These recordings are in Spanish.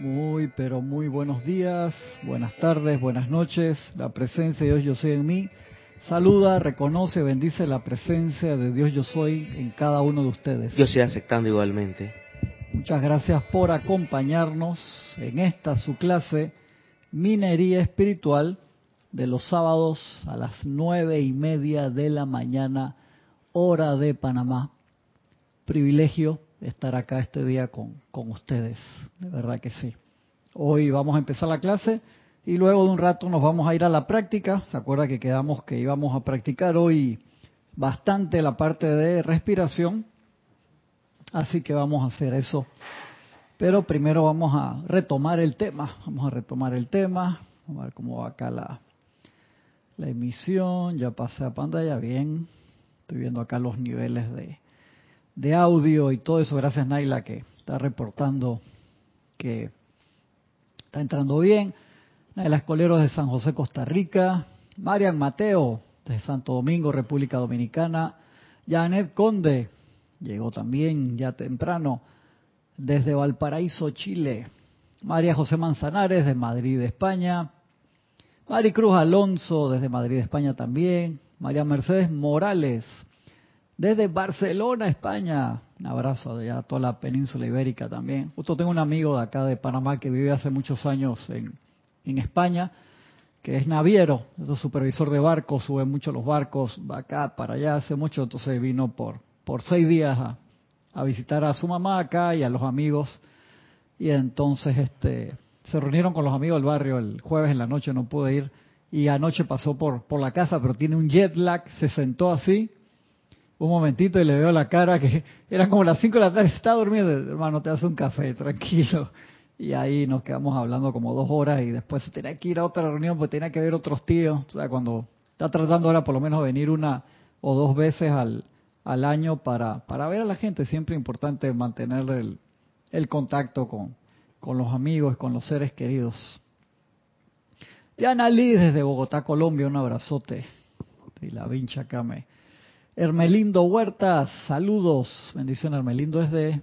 Muy, pero muy buenos días, buenas tardes, buenas noches. La presencia de Dios yo soy en mí. Saluda, reconoce, bendice la presencia de Dios yo soy en cada uno de ustedes. Yo estoy aceptando igualmente. Muchas gracias por acompañarnos en esta su clase Minería Espiritual de los sábados a las nueve y media de la mañana, hora de Panamá. Privilegio estar acá este día con, con ustedes, de verdad que sí. Hoy vamos a empezar la clase y luego de un rato nos vamos a ir a la práctica. ¿Se acuerda que quedamos que íbamos a practicar hoy bastante la parte de respiración? Así que vamos a hacer eso. Pero primero vamos a retomar el tema. Vamos a retomar el tema. Vamos a ver cómo va acá la, la emisión. Ya pasé a pantalla bien. Estoy viendo acá los niveles de, de audio y todo eso. Gracias Naila que está reportando que está entrando bien. Naila Escoleros de San José, Costa Rica. Marian Mateo de Santo Domingo, República Dominicana. Janet Conde llegó también ya temprano desde Valparaíso, Chile. María José Manzanares de Madrid, España. Maricruz Alonso desde Madrid, España también. María Mercedes Morales desde Barcelona, España. Un abrazo a toda la península ibérica también. Justo tengo un amigo de acá de Panamá que vive hace muchos años en, en España, que es naviero, es supervisor de barcos, sube mucho los barcos, va acá para allá hace mucho, entonces vino por, por seis días a, a visitar a su mamá acá y a los amigos. Y entonces este se reunieron con los amigos del barrio el jueves en la noche, no pude ir. Y anoche pasó por, por la casa, pero tiene un jet lag, se sentó así un momentito y le veo la cara que eran como las 5 de la tarde, está durmiendo, hermano, te hace un café, tranquilo. Y ahí nos quedamos hablando como dos horas y después se tenía que ir a otra reunión porque tenía que ver otros tíos. O sea, cuando está tratando ahora por lo menos venir una o dos veces al, al año para, para ver a la gente, siempre importante mantener el, el contacto con, con los amigos, con los seres queridos. Diana Lee desde Bogotá, Colombia, un abrazote. Y la vincha acá me, Hermelindo Huertas, saludos, bendiciones. Hermelindo es de,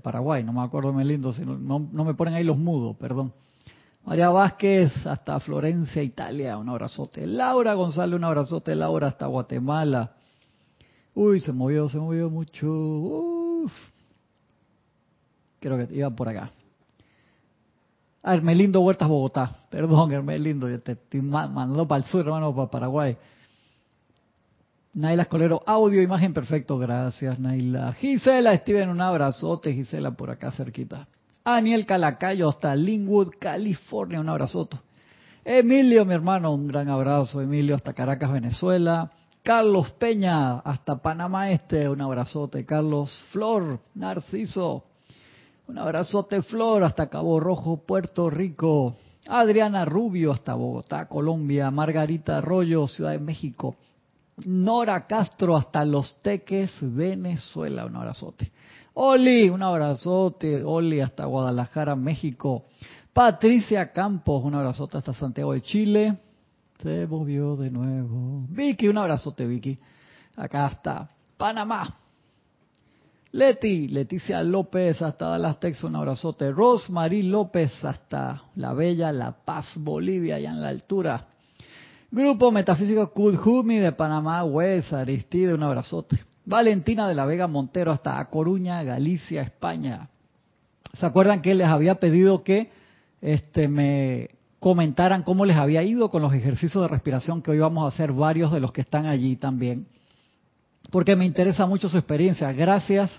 Paraguay, no me acuerdo Hermelindo, sino, no, me ponen ahí los mudos, perdón. María Vázquez, hasta Florencia, Italia, un abrazote. Laura González, un abrazote. Laura, hasta Guatemala. Uy, se movió, se movió mucho. Uf. Creo que iba por acá. Ah, Hermelindo Huertas, Bogotá. Perdón, Hermelindo, te estoy mandando para el sur, hermano, para Paraguay. Naila Escolero, audio, imagen perfecto, gracias Naila. Gisela Steven, un abrazote, Gisela por acá cerquita. Aniel Calacayo hasta Linwood, California, un abrazote. Emilio, mi hermano, un gran abrazo, Emilio hasta Caracas, Venezuela. Carlos Peña hasta Panamá Este, un abrazote. Carlos Flor, Narciso, un abrazote Flor hasta Cabo Rojo, Puerto Rico. Adriana Rubio hasta Bogotá, Colombia. Margarita Arroyo, Ciudad de México. Nora Castro hasta Los Teques, Venezuela, un abrazote. Oli, un abrazote, Oli hasta Guadalajara, México. Patricia Campos, un abrazote hasta Santiago de Chile. Se movió de nuevo. Vicky, un abrazote, Vicky. Acá hasta Panamá. Leti, Leticia López hasta Dallas, Texas, un abrazote. Rosmarie López hasta La Bella, La Paz, Bolivia, allá en la altura. Grupo Metafísico Kudjumi de Panamá, West, Aristide, un abrazote. Valentina de la Vega Montero hasta A Coruña, Galicia, España. ¿Se acuerdan que les había pedido que este, me comentaran cómo les había ido con los ejercicios de respiración que hoy vamos a hacer varios de los que están allí también? Porque me interesa mucho su experiencia. Gracias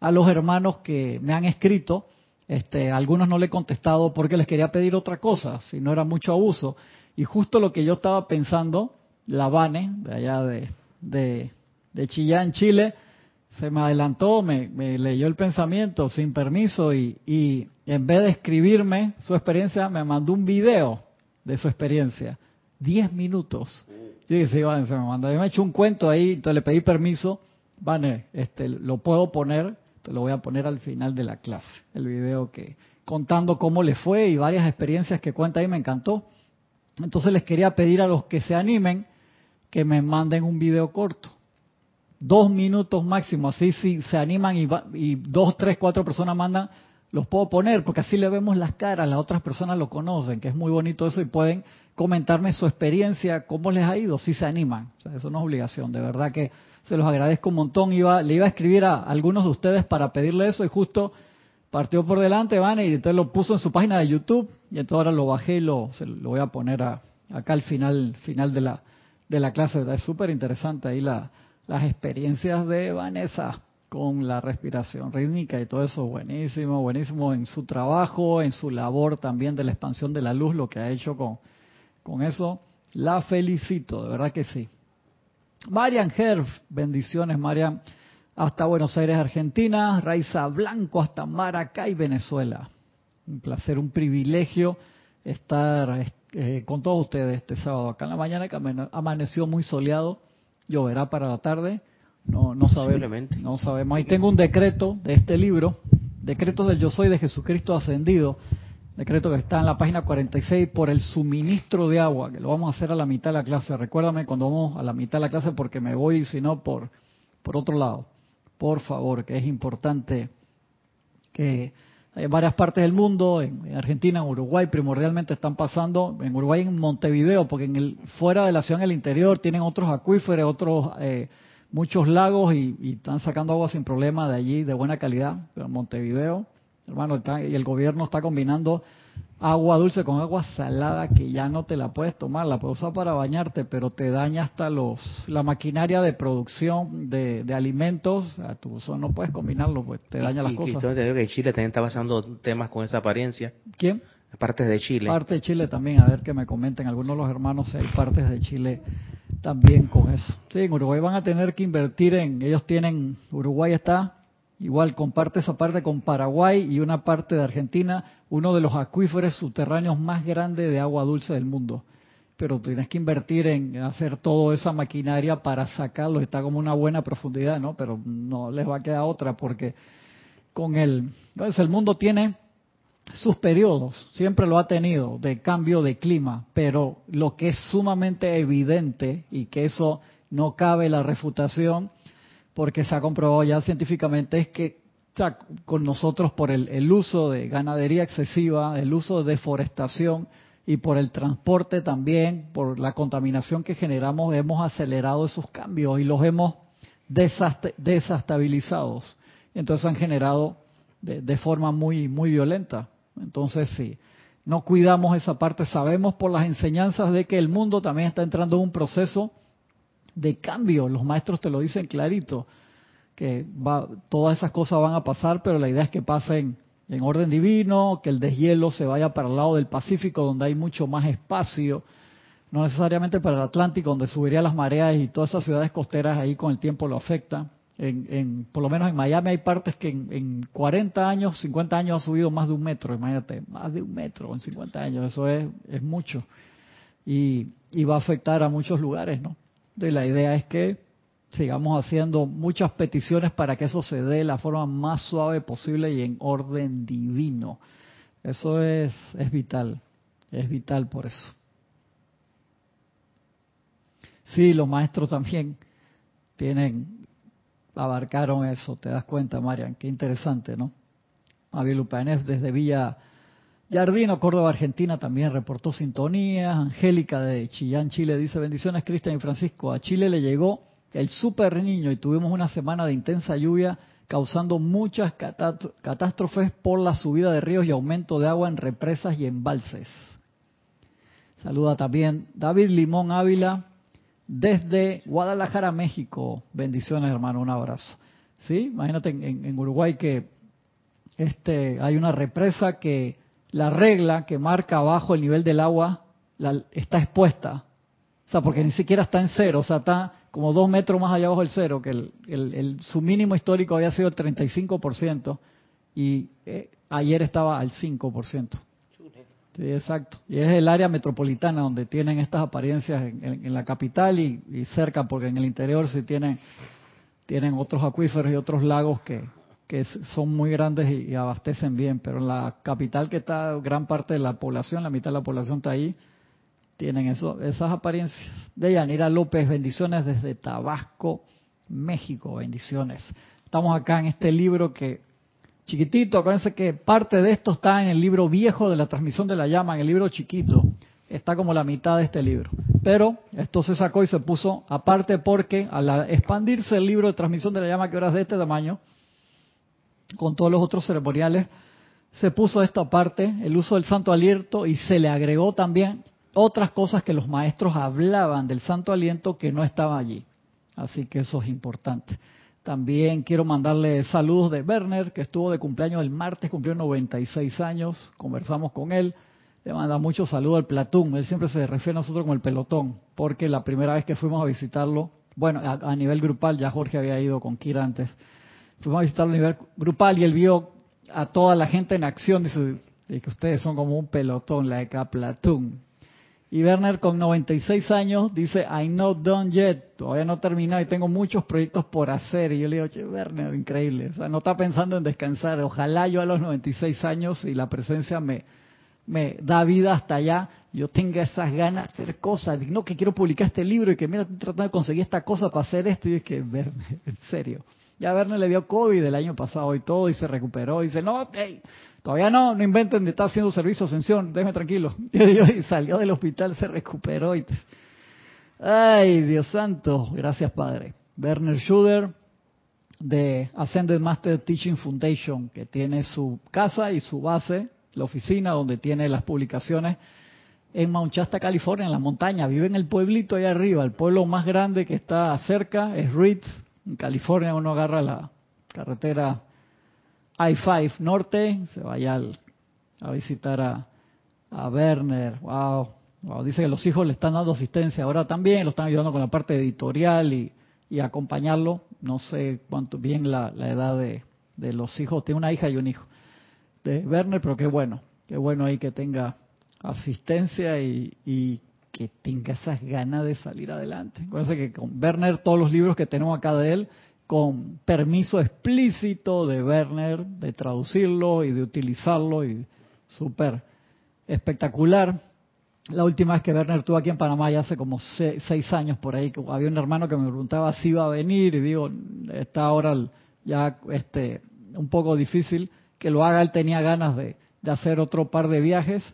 a los hermanos que me han escrito. Este, algunos no le he contestado porque les quería pedir otra cosa, si no era mucho abuso. Y justo lo que yo estaba pensando, la Vane, de allá de, Chillán, Chile, se me adelantó, me, leyó el pensamiento sin permiso y, en vez de escribirme su experiencia, me mandó un video de su experiencia. Diez minutos. Yo dije, sí, Vane, se me mandó. Yo me he hecho un cuento ahí, entonces le pedí permiso. Vane, este, lo puedo poner, te lo voy a poner al final de la clase. El video que, contando cómo le fue y varias experiencias que cuenta ahí, me encantó. Entonces les quería pedir a los que se animen que me manden un video corto. Dos minutos máximo, así si se animan y, va, y dos, tres, cuatro personas mandan, los puedo poner porque así le vemos las caras, las otras personas lo conocen, que es muy bonito eso y pueden comentarme su experiencia, cómo les ha ido, si se animan. O sea, eso no es obligación, de verdad que se los agradezco un montón. Iba, le iba a escribir a algunos de ustedes para pedirle eso y justo partió por delante, van, y entonces lo puso en su página de YouTube y entonces ahora lo bajé y lo, lo voy a poner acá al final, final de la, de la clase. Es súper interesante ahí la, las experiencias de Vanessa con la respiración rítmica y todo eso, buenísimo, buenísimo en su trabajo, en su labor también de la expansión de la luz, lo que ha hecho con, con eso. La felicito, de verdad que sí. Marian Herf, bendiciones Marian, hasta Buenos Aires, Argentina, Raiza Blanco hasta Maracay, Venezuela. Un placer, un privilegio estar eh, con todos ustedes este sábado acá en la mañana que amaneció muy soleado, lloverá para la tarde no, no sabemos. No sabemos. Ahí tengo un decreto de este libro, Decretos del Yo Soy de Jesucristo Ascendido, decreto que está en la página 46 por el suministro de agua, que lo vamos a hacer a la mitad de la clase. Recuérdame cuando vamos a la mitad de la clase porque me voy, si no, por, por otro lado. Por favor, que es importante que hay varias partes del mundo, en, Argentina, en Uruguay, primordialmente están pasando, en Uruguay en Montevideo, porque en el fuera de la ciudad en el interior tienen otros acuíferos, otros eh, muchos lagos y, están sacando agua sin problema de allí, de buena calidad, pero Montevideo, hermano, y el gobierno está combinando agua dulce con agua salada que ya no te la puedes tomar, la puedes usar para bañarte, pero te daña hasta los la maquinaria de producción de, alimentos, tú eso no puedes combinarlo, pues te daña las cosas. Y te digo que Chile también está pasando temas con esa apariencia. ¿Quién? Partes de Chile. Partes de Chile también, a ver que me comenten algunos de los hermanos si hay partes de Chile también con eso. Sí, en Uruguay van a tener que invertir en, ellos tienen, Uruguay está igual, comparte esa parte con Paraguay y una parte de Argentina, uno de los acuíferos subterráneos más grandes de agua dulce del mundo. Pero tienes que invertir en hacer toda esa maquinaria para sacarlo, está como una buena profundidad, ¿no? Pero no les va a quedar otra porque con el, entonces el mundo tiene sus periodos, siempre lo ha tenido, de cambio de clima, pero lo que es sumamente evidente y que eso no cabe la refutación, porque se ha comprobado ya científicamente, es que con nosotros por el, el, uso de ganadería excesiva, el uso de deforestación y por el transporte también, por la contaminación que generamos, hemos acelerado esos cambios y los hemos desestabilizados. Entonces han generado de, forma muy, muy violenta. Entonces, si no cuidamos esa parte, sabemos por las enseñanzas de que el mundo también está entrando en un proceso de cambio. Los maestros te lo dicen clarito, que va, todas esas cosas van a pasar, pero la idea es que pasen en orden divino, que el deshielo se vaya para el lado del Pacífico, donde hay mucho más espacio, no necesariamente para el Atlántico, donde subiría las mareas y todas esas ciudades costeras ahí con el tiempo lo afecta. En, por lo menos en Miami hay partes que en, 40 años, 50 años ha subido más de un metro, imagínate, más de un metro en 50 años, eso es, es mucho. Y, va a afectar a muchos lugares, ¿no? De la idea es que sigamos haciendo muchas peticiones para que eso se dé de la forma más suave posible y en orden divino. Eso es, es vital, es vital por eso. Sí, los maestros también tienen abarcaron eso, te das cuenta, Marian, qué interesante, ¿no? Abiel Upanef desde Villa Jardino, Córdoba, Argentina, también reportó sintonía. Angélica de Chillán, Chile, dice, bendiciones Cristian y Francisco. A Chile le llegó el super niño y tuvimos una semana de intensa lluvia causando muchas catástrofes por la subida de ríos y aumento de agua en represas y embalses. Saluda también David Limón Ávila, desde Guadalajara, México. Bendiciones, hermano, un abrazo. ¿Sí? Imagínate en, Uruguay que este, hay una represa que la regla que marca abajo el nivel del agua está expuesta. O sea, porque ni siquiera está en cero, o sea, está como dos metros más allá abajo del cero, que el, su mínimo histórico había sido el 35% y eh, ayer estaba al 5%. Sí, exacto. Y es el área metropolitana donde tienen estas apariencias en, la capital y, cerca, porque en el interior sí tienen, tienen otros acuíferos y otros lagos que, que son muy grandes y, abastecen bien. Pero en la capital, que está gran parte de la población, la mitad de la población está ahí, tienen eso, esas apariencias. De Yanira López, bendiciones desde Tabasco, México, bendiciones. Estamos acá en este libro que chiquitito. Acuérdense que parte de esto está en el libro viejo de la transmisión de la llama, en el libro chiquito. Está como la mitad de este libro. Pero esto se sacó y se puso aparte porque al expandirse el libro de transmisión de la llama, que ahora es de este tamaño, con todos los otros ceremoniales, se puso esto aparte, el uso del santo aliento, y se le agregó también otras cosas que los maestros hablaban del santo aliento que no estaba allí. Así que eso es importante. También quiero mandarle saludos de Werner, que estuvo de cumpleaños el martes, cumplió 96 años, conversamos con él. Le manda muchos saludos al Platón, él siempre se refiere a nosotros como el pelotón, porque la primera vez que fuimos a visitarlo, bueno, a, nivel grupal, ya Jorge había ido con Kira antes, fuimos a visitarlo a nivel grupal y él vio a toda la gente en acción, dice, que ustedes son como un pelotón, la de Platón. Y Werner con 96 años dice, I'm not done yet, todavía no he terminado y tengo muchos proyectos por hacer. Y yo le digo, che, Werner, increíble. O sea, no está pensando en descansar. Ojalá yo a los 96 años y la presencia me, me da vida hasta allá, yo tenga esas ganas de hacer cosas. No, que quiero publicar este libro y que mira, estoy tratando de conseguir esta cosa para hacer esto. Y es que, Werner, en serio. Ya Werner le dio COVID el año pasado y todo y se recuperó. Y dice, no, hey, Todavía no, no inventen estar haciendo servicio ascensión, déjeme tranquilo. Y salió del hospital, se recuperó. Y... Ay, Dios santo, gracias Padre. Werner Schuder de Ascended Master Teaching Foundation, que tiene su casa y su base, la oficina donde tiene las publicaciones en Mount Shasta, California, en la montaña. Vive en el pueblito ahí arriba. El pueblo más grande que está cerca es Ritz. En California uno agarra la carretera I-5 Norte, se vaya a visitar a, a Werner. Wow, Dice que los hijos le están dando asistencia ahora también, lo están ayudando con la parte editorial y, y acompañarlo. No sé cuánto bien la, edad de, de, los hijos. Tiene una hija y un hijo de Werner, pero qué bueno, qué bueno ahí que tenga asistencia y, y que tenga esas ganas de salir adelante. Acuérdense que con Werner todos los libros que tenemos acá de él con permiso explícito de Werner de traducirlo y de utilizarlo y súper espectacular. La última vez que Werner estuvo aquí en Panamá, ya hace como seis, años por ahí, había un hermano que me preguntaba si iba a venir y digo, está ahora ya este, un poco difícil que lo haga. Él tenía ganas de, de hacer otro par de viajes,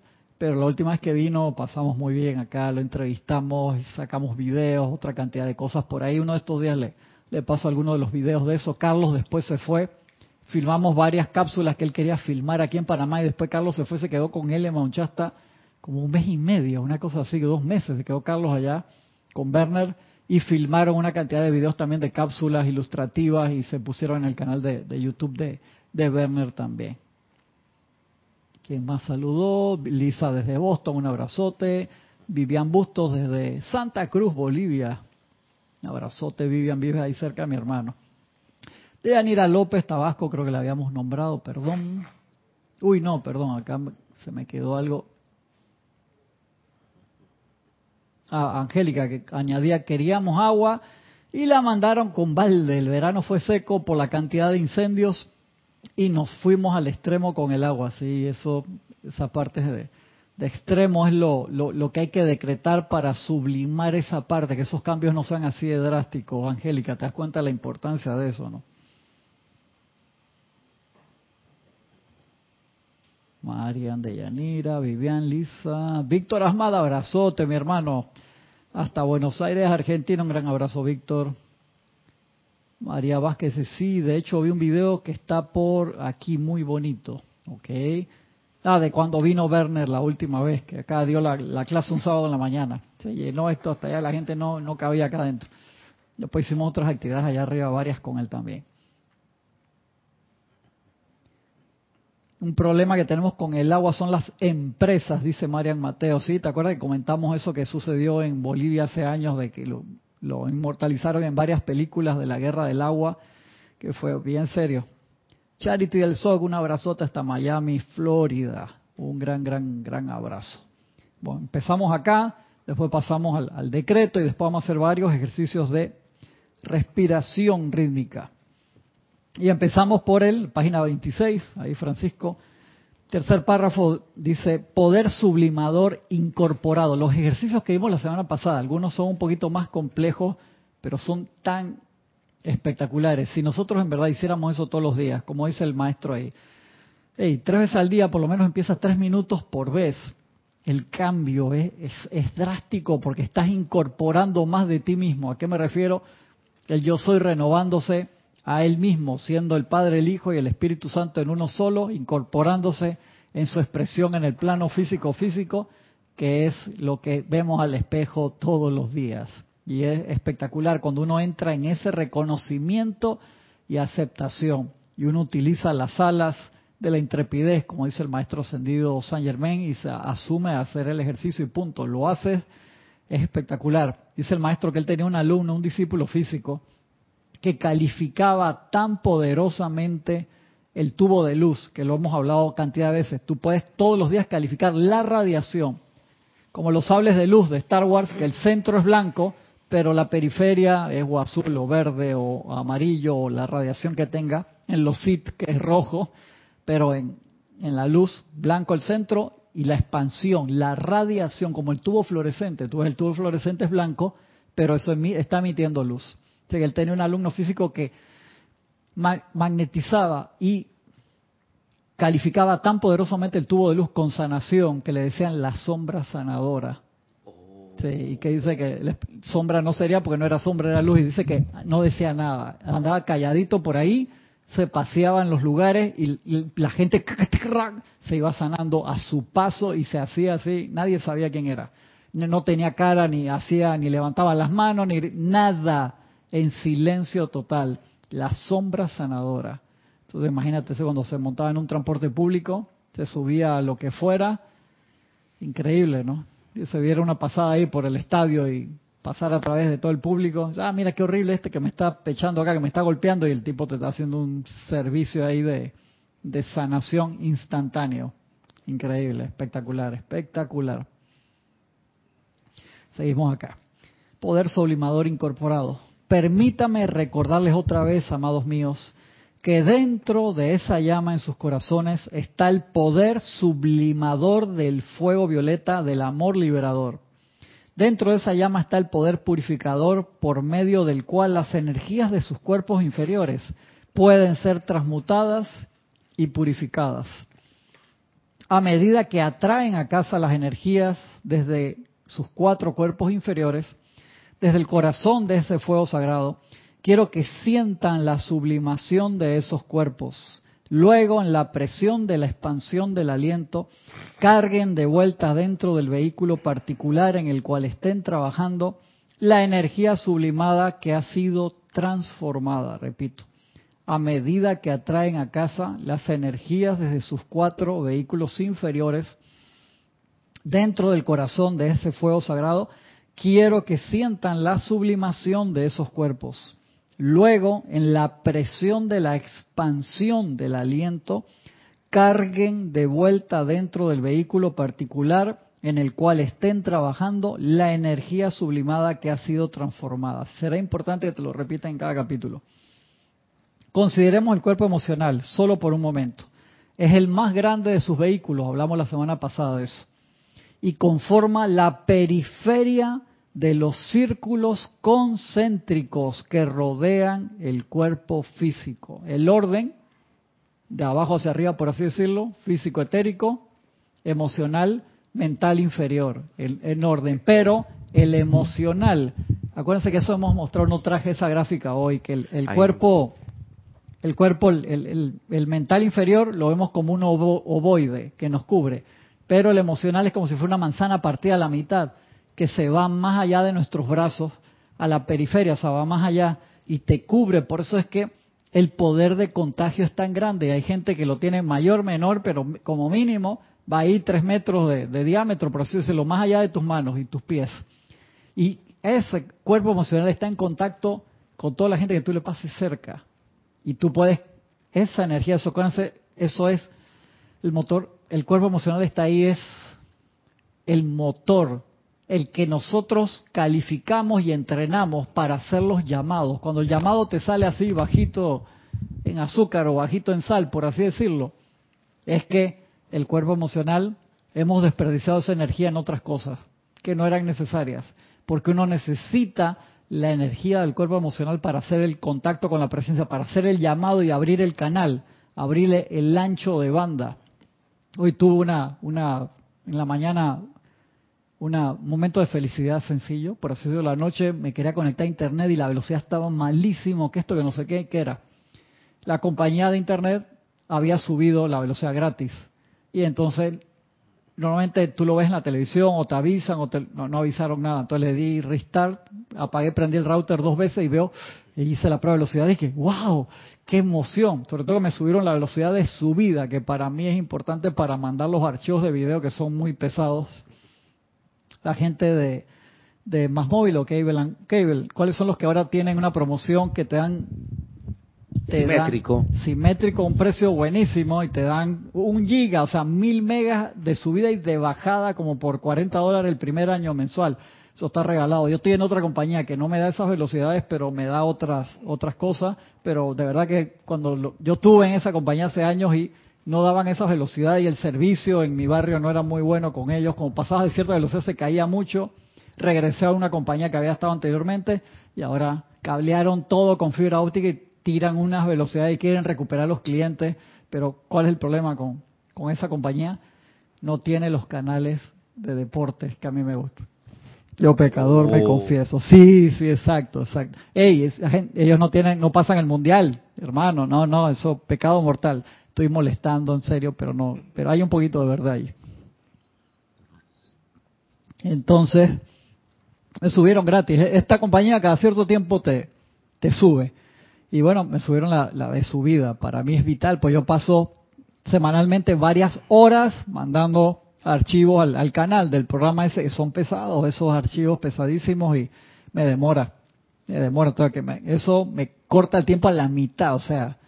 pero la última vez que vino pasamos muy bien acá, lo entrevistamos, sacamos videos, otra cantidad de cosas por ahí. Uno de estos días le, le paso algunos de los videos de eso. Carlos después se fue, filmamos varias cápsulas que él quería filmar aquí en Panamá y después Carlos se fue, se quedó con él en Monchasta como un mes y medio, una cosa así, dos meses, se quedó Carlos allá con Werner y filmaron una cantidad de videos también de cápsulas ilustrativas y se pusieron en el canal de, YouTube de Werner también. ¿Quién más saludó? Lisa desde Boston, un abrazote. Vivian Bustos desde Santa Cruz, Bolivia. Un abrazote, Vivian, vive ahí cerca, mi hermano. De Anira López Tabasco, creo que la habíamos nombrado, perdón. Uy, no, perdón, acá se me quedó algo. Ah, Angélica, que añadía, queríamos agua y la mandaron con balde. El verano fue seco por la cantidad de incendios y nos fuimos al extremo con el agua. Sí, eso, esa parte de, de extremo es lo, lo, que hay que decretar para sublimar esa parte, que esos cambios no sean así de drásticos. Angélica, ¿te das cuenta de la importancia de eso, no? Marian de Yanira, Vivian, Lisa, Víctor Asmada, abrazote, mi hermano. Hasta Buenos Aires, Argentina, un gran abrazo, Víctor. María Vázquez, sí, de hecho vi un video que está por aquí muy bonito, ¿ok? Ah, de cuando vino Werner la última vez, que acá dio la, clase un sábado en la mañana. Se llenó esto hasta allá, la gente no, no cabía acá adentro. Después hicimos otras actividades allá arriba, varias con él también. Un problema que tenemos con el agua son las empresas, dice Marian Mateo. ¿Sí? ¿Te acuerdas que comentamos eso que sucedió en Bolivia hace años, de que lo, lo inmortalizaron en varias películas de la guerra del agua, que fue bien serio? Charity del SOG, un abrazote hasta Miami, Florida. Un gran, gran, gran abrazo. Bueno, empezamos acá, después pasamos al, decreto y después vamos a hacer varios ejercicios de respiración rítmica. Y empezamos por el, página 26, ahí Francisco. Tercer párrafo dice poder sublimador incorporado. Los ejercicios que vimos la semana pasada, algunos son un poquito más complejos, pero son tan espectaculares. Si nosotros en verdad hiciéramos eso todos los días, como dice el maestro ahí, hey, tres veces al día por lo menos empiezas tres minutos por vez, el cambio es, es, drástico porque estás incorporando más de ti mismo. ¿A qué me refiero? El yo soy renovándose a él mismo, siendo el Padre, el Hijo y el Espíritu Santo en uno solo, incorporándose en su expresión en el plano físico-físico, que es lo que vemos al espejo todos los días. Y es espectacular cuando uno entra en ese reconocimiento y aceptación y uno utiliza las alas de la intrepidez, como dice el maestro ascendido Saint Germain, y se asume a hacer el ejercicio y punto. Lo hace, es espectacular. Dice el maestro que él tenía un alumno, un discípulo físico, que calificaba tan poderosamente el tubo de luz, que lo hemos hablado cantidad de veces. Tú puedes todos los días calificar la radiación, como los sables de luz de Star Wars, que el centro es blanco, pero la periferia es o azul o verde o amarillo o la radiación que tenga. En los SIT, que es rojo, pero en, la luz, blanco el centro y la expansión, la radiación, como el tubo fluorescente. Tú ves el tubo fluorescente es blanco, pero eso está emitiendo luz. O él tenía un alumno físico que magnetizaba y calificaba tan poderosamente el tubo de luz con sanación que le decían la sombra sanadora. Y que dice que sombra no sería porque no era sombra, era luz, y dice que no decía nada, andaba calladito por ahí, se paseaba en los lugares y, la gente se iba sanando a su paso y se hacía así, nadie sabía quién era. No tenía cara, ni hacía, ni levantaba las manos, ni nada, en silencio total. La sombra sanadora. Entonces imagínate cuando se montaba en un transporte público, se subía a lo que fuera, increíble, ¿no? Y se viera una pasada ahí por el estadio y pasar a través de todo el público. Ah, mira qué horrible este que me está pechando acá, que me está golpeando y el tipo te está haciendo un servicio ahí de, de sanación instantáneo. Increíble, espectacular, espectacular. Seguimos acá. Poder sublimador incorporado. Permítame recordarles otra vez, amados míos, que dentro de esa llama en sus corazones está el poder sublimador del fuego violeta del amor liberador Dentro de esa llama está el poder purificador por medio del cual las energías de sus cuerpos inferiores pueden ser transmutadas y purificadas. A medida que atraen a casa las energías desde sus cuatro cuerpos inferiores, desde el corazón de ese fuego sagrado, quiero que sientan la sublimación de esos cuerpos. Luego, en la presión de la expansión del aliento, carguen de vuelta dentro del vehículo particular en el cual estén trabajando la energía sublimada que ha sido transformada, repito, a medida que atraen a casa las energías desde sus cuatro vehículos inferiores dentro del corazón de ese fuego sagrado, quiero que sientan la sublimación de esos cuerpos Luego, en la presión de la expansión del aliento, carguen de vuelta dentro del vehículo particular en el cual estén trabajando la energía sublimada que ha sido transformada. Será importante que te lo repita en cada capítulo. Consideremos el cuerpo emocional solo por un momento. Es el más grande de sus vehículos, hablamos la semana pasada de eso. Y conforma la periferia de los círculos concéntricos que rodean el cuerpo físico. El orden, de abajo hacia arriba, por así decirlo, físico etérico, emocional, mental inferior, en orden. Pero el emocional, acuérdense que eso hemos mostrado, no traje esa gráfica hoy, que el, cuerpo, el cuerpo, el, el, mental inferior lo vemos como un ovoide que nos cubre, pero el emocional es como si fuera una manzana partida a la mitad que se va más allá de nuestros brazos, a la periferia, o sea, va más allá y te cubre. Por eso es que el poder de contagio es tan grande. Hay gente que lo tiene mayor, menor, pero como mínimo va a ir tres metros de, diámetro, por así decirlo, más allá de tus manos y tus pies. Y ese cuerpo emocional está en contacto con toda la gente que tú le pases cerca. Y tú puedes, esa energía, eso, eso es el motor, el cuerpo emocional está ahí, es el motor el que nosotros calificamos y entrenamos para hacer los llamados. Cuando el llamado te sale así, bajito en azúcar o bajito en sal, por así decirlo, es que el cuerpo emocional hemos desperdiciado esa energía en otras cosas que no eran necesarias, porque uno necesita la energía del cuerpo emocional para hacer el contacto con la presencia, para hacer el llamado y abrir el canal, abrirle el ancho de banda. Hoy tuve una, una, en la mañana, un momento de felicidad sencillo, por así decirlo, la noche me quería conectar a internet y la velocidad estaba malísimo, que esto que no sé qué, qué era. La compañía de internet había subido la velocidad gratis. Y entonces normalmente tú lo ves en la televisión o te avisan o no, avisaron nada. Entonces le di restart, apagué, prendí el router dos veces y veo, y hice la prueba de velocidad y dije, wow, qué emoción. Sobre todo que me subieron la velocidad de subida, que para mí es importante para mandar los archivos de video que son muy pesados. La gente de, de Más Móvil o Cable, Cable, ¿cuáles son los que ahora tienen una promoción que te dan simétrico. simétrico, un precio buenísimo y te dan un giga, o sea, mil megas de subida y de bajada como por 40 dólares el primer año mensual. Eso está regalado. Yo estoy en otra compañía que no me da esas velocidades, pero me da otras otras cosas. Pero de verdad que cuando yo estuve en esa compañía hace años y no daban esas velocidades y el servicio en mi barrio no era muy bueno con ellos. Como pasabas de cierta velocidad se caía mucho. Regresé a una compañía que había estado anteriormente y ahora cablearon todo con fibra óptica y tiran unas velocidades y quieren recuperar los clientes, pero ¿cuál es el problema con, con esa compañía? No tiene los canales de deportes que a mí me gustan. Yo pecador me oh. confieso. Sí, sí, exacto, exacto. Ey, ellos no tienen, no pasan el mundial, hermano. No, no, eso pecado mortal. Estoy molestando en serio, pero no, pero hay un poquito de verdad ahí. Entonces, me subieron gratis. Esta compañía cada cierto tiempo te, te sube. Y bueno, me subieron la, de subida. Para mí es vital, pues yo paso semanalmente varias horas mandando archivos al, canal del programa ese. Son pesados, esos archivos pesadísimos y me demora. Me demora. todo que me, eso me corta el tiempo a la mitad. O sea,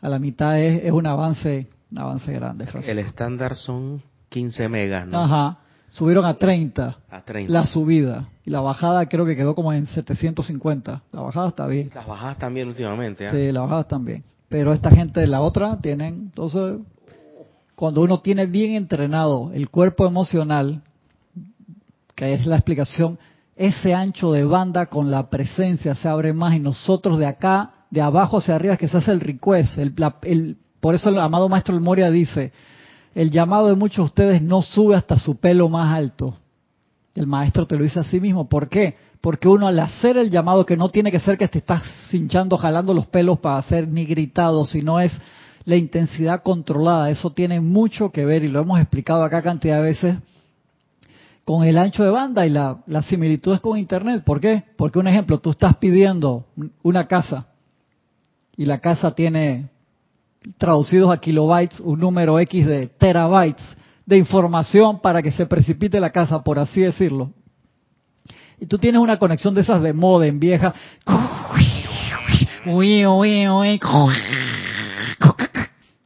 a la mitad es, es un avance un avance grande. El estándar son 15 megas, ¿no? Ajá. Subieron a 30, a 30. la subida. Y la bajada creo que quedó como en 750. La bajada está bien. Las bajadas también últimamente. ¿eh? Sí, las bajadas también. Pero esta gente de la otra tienen, entonces, cuando uno tiene bien entrenado el cuerpo emocional, que es la explicación, ese ancho de banda con la presencia se abre más y nosotros de acá, de abajo hacia arriba, que se hace el request. El, por eso el amado maestro El Moria dice, el llamado de muchos de ustedes no sube hasta su pelo más alto. El maestro te lo dice a sí mismo. ¿Por qué? Porque uno al hacer el llamado, que no tiene que ser que te estás cinchando, jalando los pelos para hacer ni gritado, sino es la intensidad controlada. Eso tiene mucho que ver y lo hemos explicado acá cantidad de veces con el ancho de banda y la, la similitud es con Internet. ¿Por qué? Porque un ejemplo, tú estás pidiendo una casa y la casa tiene traducidos a kilobytes, un número X de terabytes de información para que se precipite la casa, por así decirlo. Y tú tienes una conexión de esas de modem vieja.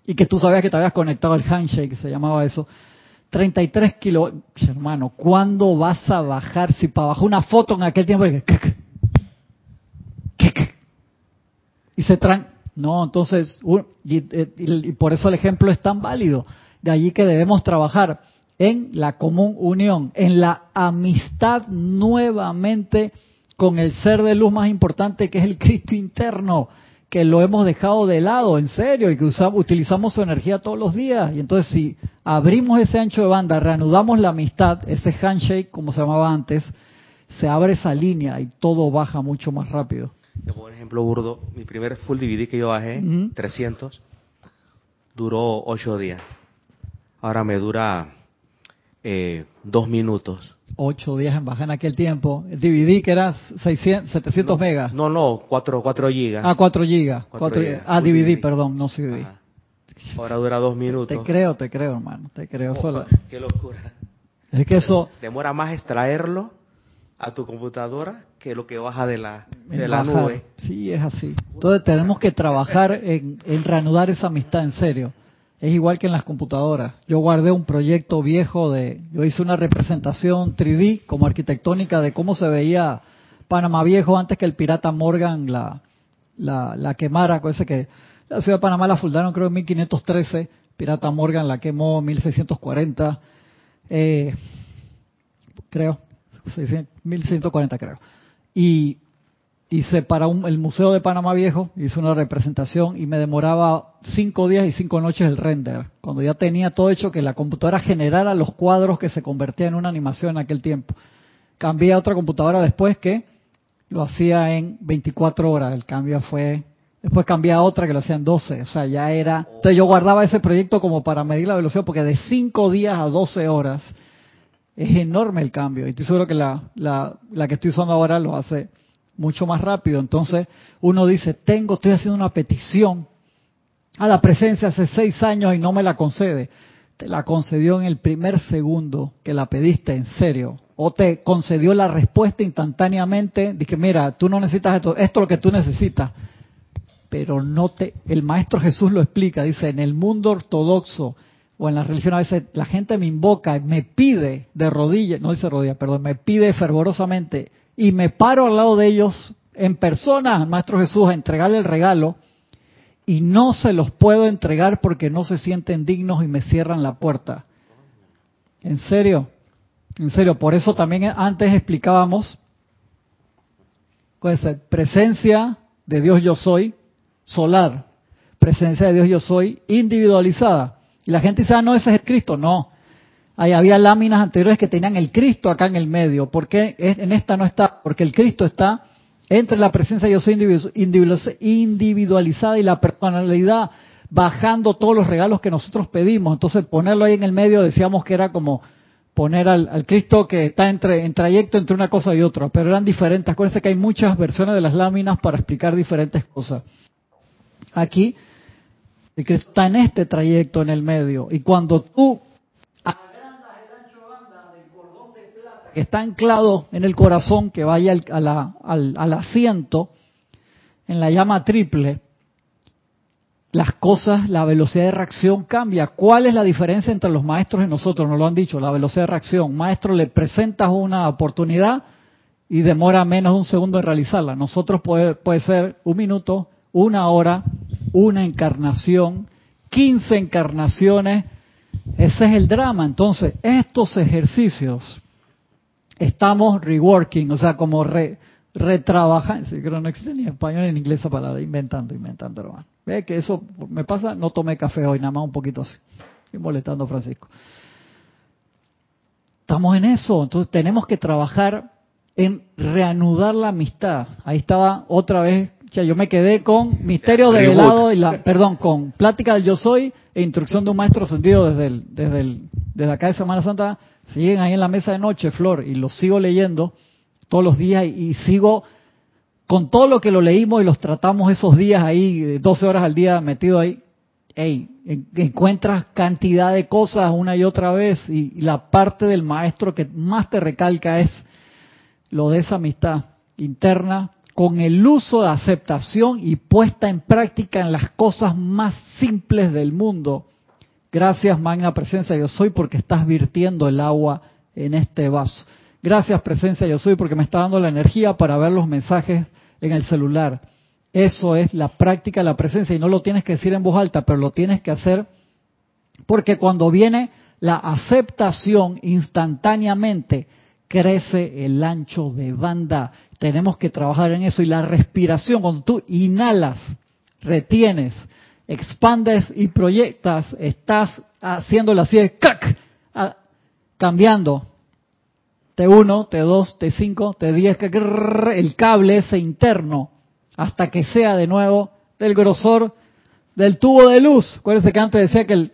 Y que tú sabías que te habías conectado al handshake, se llamaba eso. 33 kilos. Hermano, ¿cuándo vas a bajar? Si para bajar una foto en aquel tiempo. Y se tran no, entonces, eh, y, por eso el ejemplo es tan válido. De allí que debemos trabajar en la común unión, en la amistad nuevamente con el ser de luz más importante que es el Cristo interno, que lo hemos dejado de lado, en serio, y que usamos, utilizamos su energía todos los días. Y entonces si abrimos ese ancho de banda, reanudamos la amistad, ese handshake, como se llamaba antes, se abre esa línea y todo baja mucho más rápido. Por ejemplo burdo. Mi primer full DVD que yo bajé, 300, duró 8 días. Ahora me dura eh, dos minutos. 8 días en bajar en aquel tiempo. El DVD que era 600, 700 megas. No, no, 4, 4 gigas. Ah, 4 gigas. 4 Ah, DVD, perdón, no CD. Ahora dura dos minutos. Te creo, te creo, hermano. Te creo. Oh, Qué locura. Es que eso... Demora más extraerlo a tu computadora que lo que baja de la, de la nube. Sí, es así. Entonces tenemos que trabajar en, reanudar esa amistad en serio. Es igual que en las computadoras. Yo guardé un proyecto viejo de, yo hice una representación 3D como arquitectónica de cómo se veía Panamá viejo antes que el pirata Morgan la, la, la quemara, ese que la ciudad de Panamá la fundaron creo en 1513, pirata Morgan la quemó en 1640, eh, creo, 1640 creo. Y hice para el Museo de Panamá Viejo, hice una representación y me demoraba cinco días y cinco noches el render, cuando ya tenía todo hecho que la computadora generara los cuadros que se convertían en una animación en aquel tiempo. Cambié a otra computadora después que lo hacía en 24 horas, el cambio fue... Después cambié a otra que lo hacía en 12, o sea, ya era... Entonces yo guardaba ese proyecto como para medir la velocidad, porque de cinco días a 12 horas es enorme el cambio. Y estoy seguro que la, la, la que estoy usando ahora lo hace mucho más rápido. Entonces uno dice, tengo, estoy haciendo una petición a la presencia hace seis años y no me la concede. Te la concedió en el primer segundo que la pediste en serio. O te concedió la respuesta instantáneamente. Dije, mira, tú no necesitas esto, esto es lo que tú necesitas. Pero no te, el Maestro Jesús lo explica, dice, en el mundo ortodoxo o en la religión a veces la gente me invoca, me pide de rodillas, no dice rodillas, perdón, me pide fervorosamente y me paro al lado de ellos en persona, Maestro Jesús, a entregarle el regalo y no se los puedo entregar porque no se sienten dignos y me cierran la puerta. ¿En serio? En serio, por eso también antes explicábamos pues, presencia de Dios yo soy, solar, presencia de Dios yo soy, individualizada. Y la gente dice, ah, no, ese es el Cristo. No, Ahí había láminas anteriores que tenían el Cristo acá en el medio. ¿Por qué en esta no está? Porque el Cristo está entre la presencia yo soy individualizada y la personalidad bajando todos los regalos que nosotros pedimos. Entonces ponerlo ahí en el medio decíamos que era como poner al, Cristo que está entre, en trayecto entre una cosa y otra, pero eran diferentes. Acuérdense que hay muchas versiones de las láminas para explicar diferentes cosas. Aquí, el Cristo está en este trayecto en el medio. Y cuando tú que está anclado en el corazón, que vaya al, al, asiento, en la llama triple, las cosas, la velocidad de reacción cambia. ¿Cuál es la diferencia entre los maestros y nosotros? Nos lo han dicho, la velocidad de reacción. Maestro, le presentas una oportunidad y demora menos de un segundo en realizarla. Nosotros puede, puede ser un minuto, una hora, una encarnación, 15 encarnaciones. Ese es el drama. Entonces, estos ejercicios estamos reworking, o sea, como re, retrabajando, sí, creo no existe ni en español ni en inglés esa palabra, inventando, inventando, hermano. Ve que eso me pasa, no tomé café hoy, nada más un poquito así. Estoy molestando a Francisco. Estamos en eso, entonces tenemos que trabajar en reanudar la amistad. Ahí estaba otra vez, ya yo me quedé con misterio de velado y la, perdón, con plática del yo soy e instrucción de un maestro sentido desde el, desde el, desde acá de Semana Santa. Siguen ahí en la mesa de noche, Flor, y los sigo leyendo todos los días y, sigo con todo lo que lo leímos y los tratamos esos días ahí, 12 horas al día metido ahí, hey, encuentras cantidad de cosas una y otra vez y, la parte del maestro que más te recalca es lo de esa amistad interna con el uso de aceptación y puesta en práctica en las cosas más simples del mundo Gracias, magna presencia yo soy, porque estás virtiendo el agua en este vaso. Gracias, presencia yo soy, porque me está dando la energía para ver los mensajes en el celular. Eso es la práctica de la presencia y no lo tienes que decir en voz alta, pero lo tienes que hacer porque cuando viene la aceptación instantáneamente crece el ancho de banda. Tenemos que trabajar en eso y la respiración, cuando tú inhalas, retienes, expandes y proyectas, estás haciéndolo así de ¡cac! cambiando. T1, T2, T5, T10, el cable ese interno, hasta que sea de nuevo del grosor del tubo de luz. Acuérdense que antes decía que el,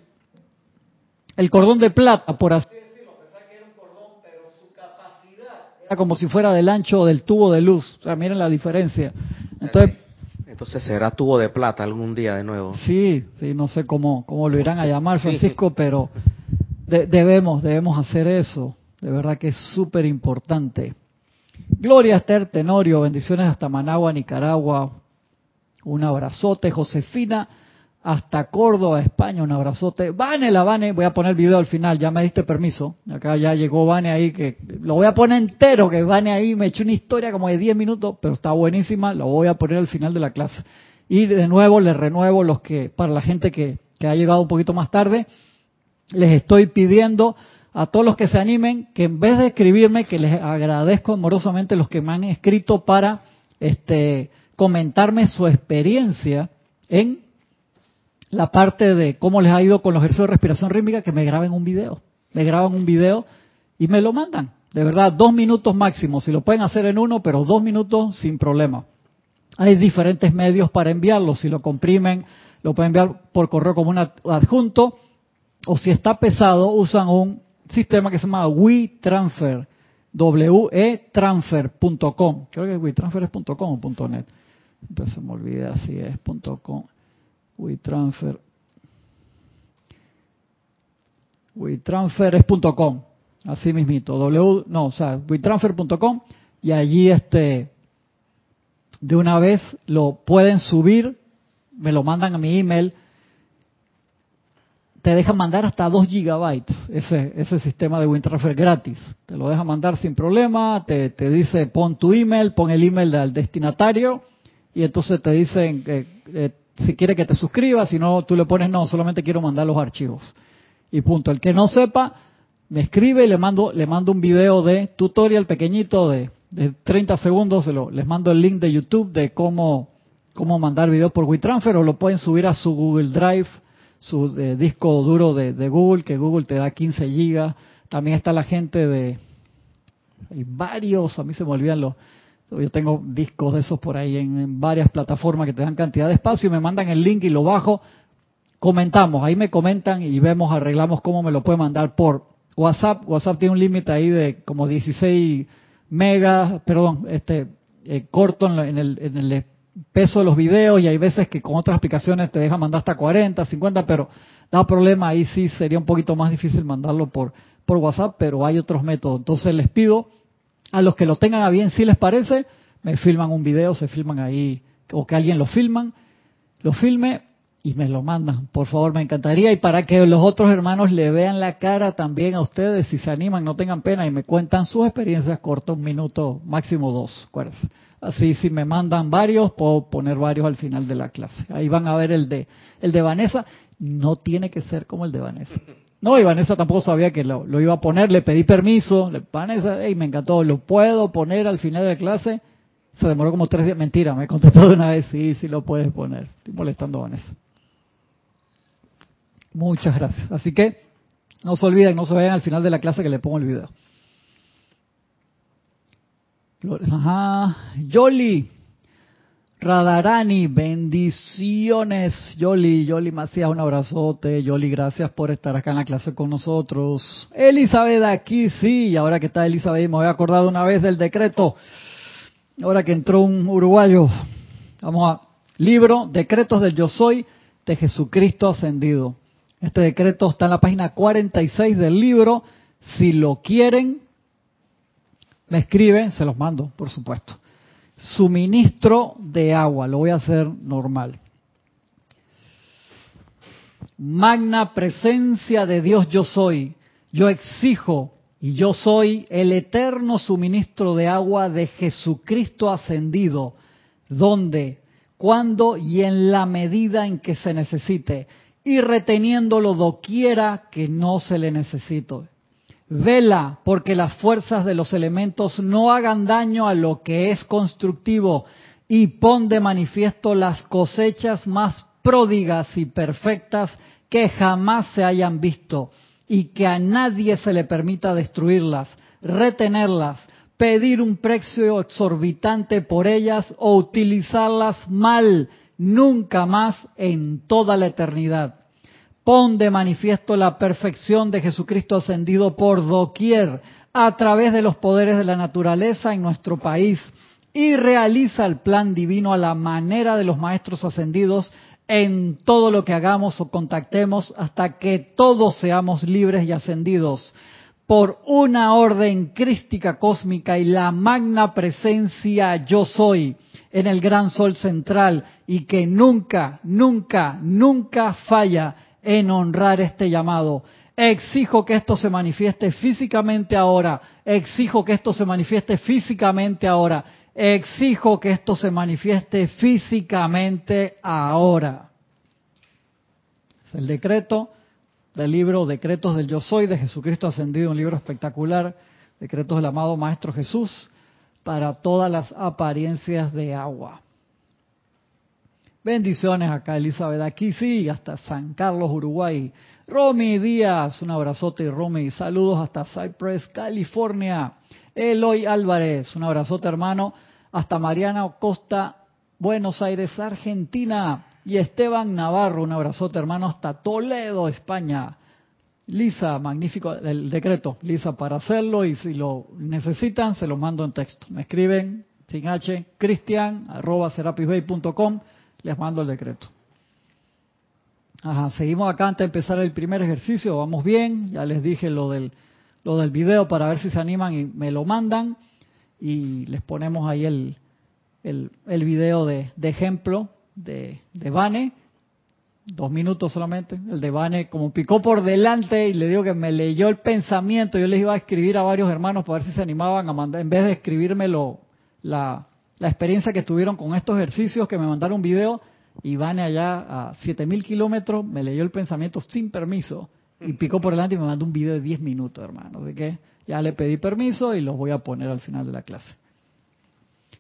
el cordón de plata, por así decirlo, que era un cordón, pero su capacidad era como si fuera del ancho del tubo de luz. O sea, miren la diferencia. Entonces, entonces será tubo de plata algún día de nuevo. Sí, sí, no sé cómo, cómo lo irán a llamar, Francisco, pero debemos, debemos hacer eso. De verdad que es súper importante. Gloria Esther Tenorio, bendiciones hasta Managua, Nicaragua. Un abrazote, Josefina hasta Córdoba, España, un abrazote. Vane, la Vane, voy a poner el video al final, ya me diste permiso. Acá ya llegó Vane ahí, que lo voy a poner entero, que Vane ahí me echó una historia como de 10 minutos, pero está buenísima, lo voy a poner al final de la clase. Y de nuevo les renuevo los que, para la gente que, que ha llegado un poquito más tarde, les estoy pidiendo a todos los que se animen que en vez de escribirme, que les agradezco amorosamente los que me han escrito para este, comentarme su experiencia en la parte de cómo les ha ido con los ejercicios de respiración rítmica, que me graben un video. Me graban un video y me lo mandan. De verdad, dos minutos máximo. Si lo pueden hacer en uno, pero dos minutos sin problema. Hay diferentes medios para enviarlo. Si lo comprimen, lo pueden enviar por correo como un adjunto. O si está pesado, usan un sistema que se llama WeTransfer. WeTransfer.com. Creo que WeTransfer es .com o .net. se me olvida si es .com. WeTransfer. WeTransfer es .com. Así mismito. W, no, o sea, WeTransfer.com. Y allí este de una vez lo pueden subir, me lo mandan a mi email, te deja mandar hasta 2 gigabytes ese, ese sistema de WinTransfer gratis. Te lo deja mandar sin problema, te, te dice pon tu email, pon el email del destinatario y entonces te dicen que eh, si quiere que te suscribas, si no, tú le pones no, solamente quiero mandar los archivos. Y punto. El que no sepa, me escribe y le mando, le mando un video de tutorial pequeñito de de 30 segundos, les mando el link de YouTube de cómo, cómo mandar video por WeTransfer o lo pueden subir a su Google Drive, su eh, disco duro de, Google, que Google te da 15 gigas. También está la gente de... Hay varios, a mí se me olvidan los... Yo tengo discos de esos por ahí en, en varias plataformas que te dan cantidad de espacio y me mandan el link y lo bajo. Comentamos, ahí me comentan y vemos, arreglamos cómo me lo puede mandar por WhatsApp. WhatsApp tiene un límite ahí de como 16 mega, perdón, este eh, corto en, el, en el peso de los videos y hay veces que con otras aplicaciones te deja mandar hasta 40, 50, pero da problema, ahí sí sería un poquito más difícil mandarlo por, por WhatsApp, pero hay otros métodos. Entonces les pido a los que lo tengan a bien, si les parece, me filman un video, se filman ahí, o que alguien lo filman, lo filme y me lo mandan. Por favor, me encantaría. Y para que los otros hermanos le vean la cara también a ustedes, si se animan, no tengan pena y me cuentan sus experiencias cortas, un minuto, máximo dos. Así, si me mandan varios, puedo poner varios al final de la clase. Ahí van a ver el de, el de Vanessa. No tiene que ser como el de Vanessa. No, y Vanessa tampoco sabía que lo, iba a poner. Le pedí permiso. Le, Vanessa, hey, me encantó. ¿Lo puedo poner al final de la clase? Se demoró como tres días. Mentira, me contestó de una vez. Sí, sí lo puedes poner. Estoy molestando a Vanessa. Muchas gracias. Así que no se olviden, no se vayan al final de la clase que le pongo el video. Ajá. Yoli. Radarani, bendiciones. Yoli, Yoli Macías, un abrazote. Yoli, gracias por estar acá en la clase con nosotros. Elizabeth, aquí sí. Ahora que está Elizabeth, me voy a acordar una vez del decreto. Ahora que entró un uruguayo. Vamos a. Libro, Decretos del Yo Soy de Jesucristo Ascendido. Este decreto está en la página 46 del libro. Si lo quieren, me escriben, se los mando, por supuesto. Suministro de agua, lo voy a hacer normal. Magna presencia de Dios yo soy. Yo exijo y yo soy el eterno suministro de agua de Jesucristo ascendido, donde, cuando y en la medida en que se necesite y reteniéndolo doquiera que no se le necesite. Vela porque las fuerzas de los elementos no hagan daño a lo que es constructivo y pon de manifiesto las cosechas más pródigas y perfectas que jamás se hayan visto y que a nadie se le permita destruirlas, retenerlas, pedir un precio exorbitante por ellas o utilizarlas mal nunca más en toda la eternidad. Pon de manifiesto la perfección de Jesucristo ascendido por doquier a través de los poderes de la naturaleza en nuestro país y realiza el plan divino a la manera de los maestros ascendidos en todo lo que hagamos o contactemos hasta que todos seamos libres y ascendidos por una orden crística cósmica y la magna presencia yo soy en el gran sol central y que nunca, nunca, nunca falla en honrar este llamado. Exijo que esto se manifieste físicamente ahora. Exijo que esto se manifieste físicamente ahora. Exijo que esto se manifieste físicamente ahora. Es el decreto del libro Decretos del Yo Soy de Jesucristo Ascendido, un libro espectacular, Decretos del amado Maestro Jesús para todas las apariencias de agua. Bendiciones acá, Elizabeth. Aquí sí, hasta San Carlos, Uruguay. Romy Díaz, un abrazote, Romy. Saludos hasta Cypress, California. Eloy Álvarez, un abrazote, hermano. Hasta Mariana Costa, Buenos Aires, Argentina. Y Esteban Navarro, un abrazote, hermano, hasta Toledo, España. Lisa, magnífico el decreto, Lisa, para hacerlo y si lo necesitan, se lo mando en texto. Me escriben sin H, cristian, arroba serapisbay.com, les mando el decreto. Ajá, seguimos acá antes de empezar el primer ejercicio, vamos bien, ya les dije lo del, lo del video para ver si se animan y me lo mandan y les ponemos ahí el, el, el video de, de ejemplo de, de Vane dos minutos solamente. El de Vane como picó por delante y le digo que me leyó el pensamiento. Yo les iba a escribir a varios hermanos para ver si se animaban a mandar, en vez de escribírmelo, la, la experiencia que tuvieron con estos ejercicios, que me mandaron un video. Y Vane allá a 7000 kilómetros me leyó el pensamiento sin permiso y picó por delante y me mandó un video de 10 minutos, hermano. De que ya le pedí permiso y los voy a poner al final de la clase.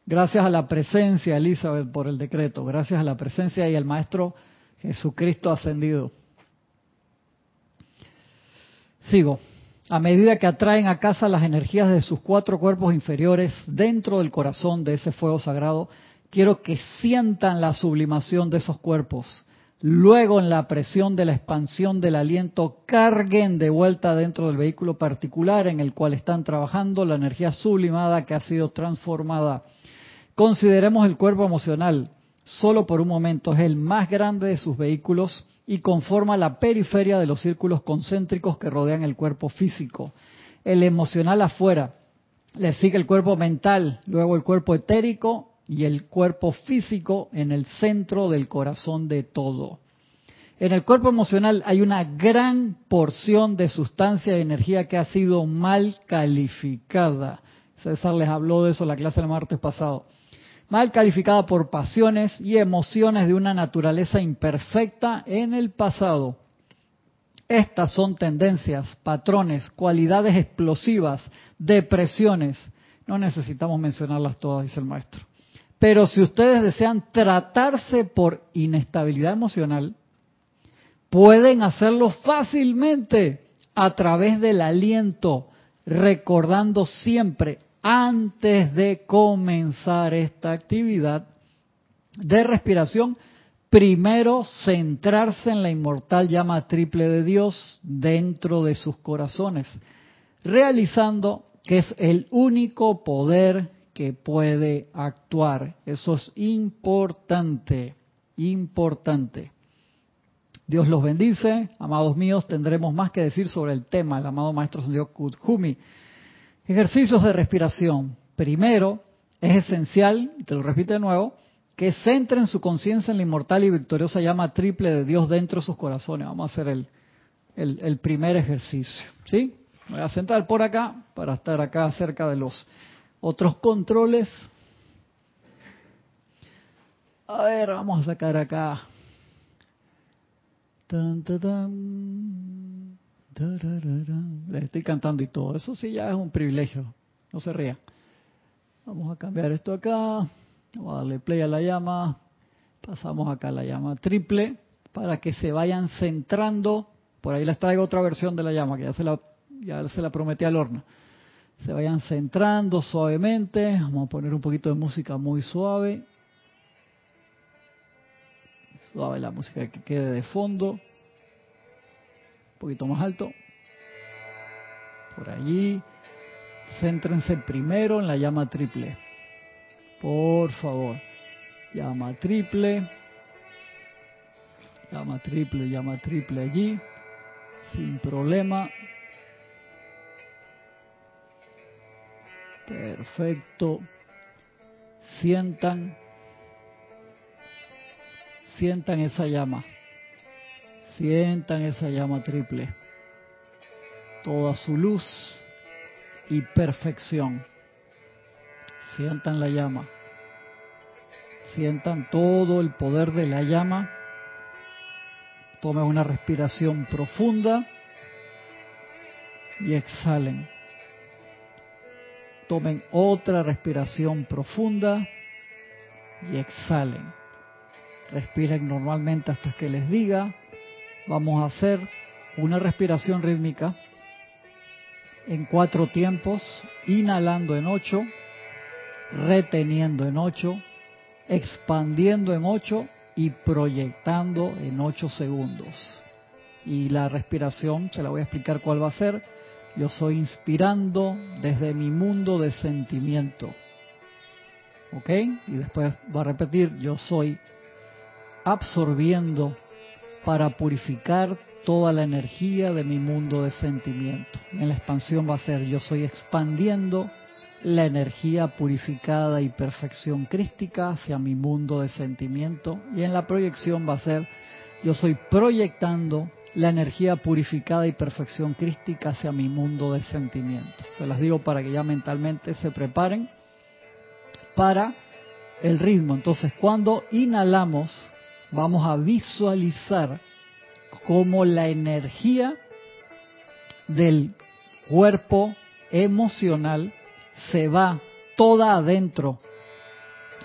Gracias a la presencia, Elizabeth, por el decreto. Gracias a la presencia y al maestro Jesucristo ascendido. Sigo. A medida que atraen a casa las energías de sus cuatro cuerpos inferiores dentro del corazón de ese fuego sagrado, quiero que sientan la sublimación de esos cuerpos. Luego, en la presión de la expansión del aliento, carguen de vuelta dentro del vehículo particular en el cual están trabajando la energía sublimada que ha sido transformada. Consideremos el cuerpo emocional, solo por un momento, es el más grande de sus vehículos y conforma la periferia de los círculos concéntricos que rodean el cuerpo físico. El emocional afuera, le sigue el cuerpo mental, luego el cuerpo etérico y el cuerpo físico en el centro del corazón de todo. En el cuerpo emocional hay una gran porción de sustancia y energía que ha sido mal calificada. César les habló de eso en la clase del martes pasado mal calificada por pasiones y emociones de una naturaleza imperfecta en el pasado. Estas son tendencias, patrones, cualidades explosivas, depresiones. No necesitamos mencionarlas todas, dice el maestro. Pero si ustedes desean tratarse por inestabilidad emocional, pueden hacerlo fácilmente a través del aliento, recordando siempre antes de comenzar esta actividad de respiración, primero centrarse en la inmortal llama triple de Dios dentro de sus corazones, realizando que es el único poder que puede actuar. Eso es importante, importante. Dios los bendice, amados míos, tendremos más que decir sobre el tema, el amado Maestro Dios Kudjumi Ejercicios de respiración. Primero, es esencial, te lo repito de nuevo, que centren su conciencia en la inmortal y victoriosa llama triple de Dios dentro de sus corazones. Vamos a hacer el, primer ejercicio. ¿Sí? Me voy a sentar por acá para estar acá cerca de los otros controles. A ver, vamos a sacar acá. Tan, les estoy cantando y todo. Eso sí ya es un privilegio. No se ría. Vamos a cambiar esto acá. Vamos a darle play a la llama. Pasamos acá a la llama triple para que se vayan centrando. Por ahí les traigo otra versión de la llama que ya se la, ya se la prometí al horno. Se vayan centrando suavemente. Vamos a poner un poquito de música muy suave. Suave la música que quede de fondo poquito más alto. Por allí. Céntrense primero en la llama triple. Por favor. Llama triple. Llama triple, llama triple allí. Sin problema. Perfecto. Sientan. Sientan esa llama. Sientan esa llama triple, toda su luz y perfección. Sientan la llama. Sientan todo el poder de la llama. Tomen una respiración profunda y exhalen. Tomen otra respiración profunda y exhalen. Respiren normalmente hasta que les diga. Vamos a hacer una respiración rítmica en cuatro tiempos, inhalando en ocho, reteniendo en ocho, expandiendo en ocho y proyectando en ocho segundos. Y la respiración, se la voy a explicar cuál va a ser. Yo soy inspirando desde mi mundo de sentimiento. ¿Ok? Y después va a repetir, yo soy absorbiendo para purificar toda la energía de mi mundo de sentimiento. En la expansión va a ser yo soy expandiendo la energía purificada y perfección crística hacia mi mundo de sentimiento. Y en la proyección va a ser yo soy proyectando la energía purificada y perfección crística hacia mi mundo de sentimiento. Se las digo para que ya mentalmente se preparen para el ritmo. Entonces, cuando inhalamos, vamos a visualizar cómo la energía del cuerpo emocional se va toda adentro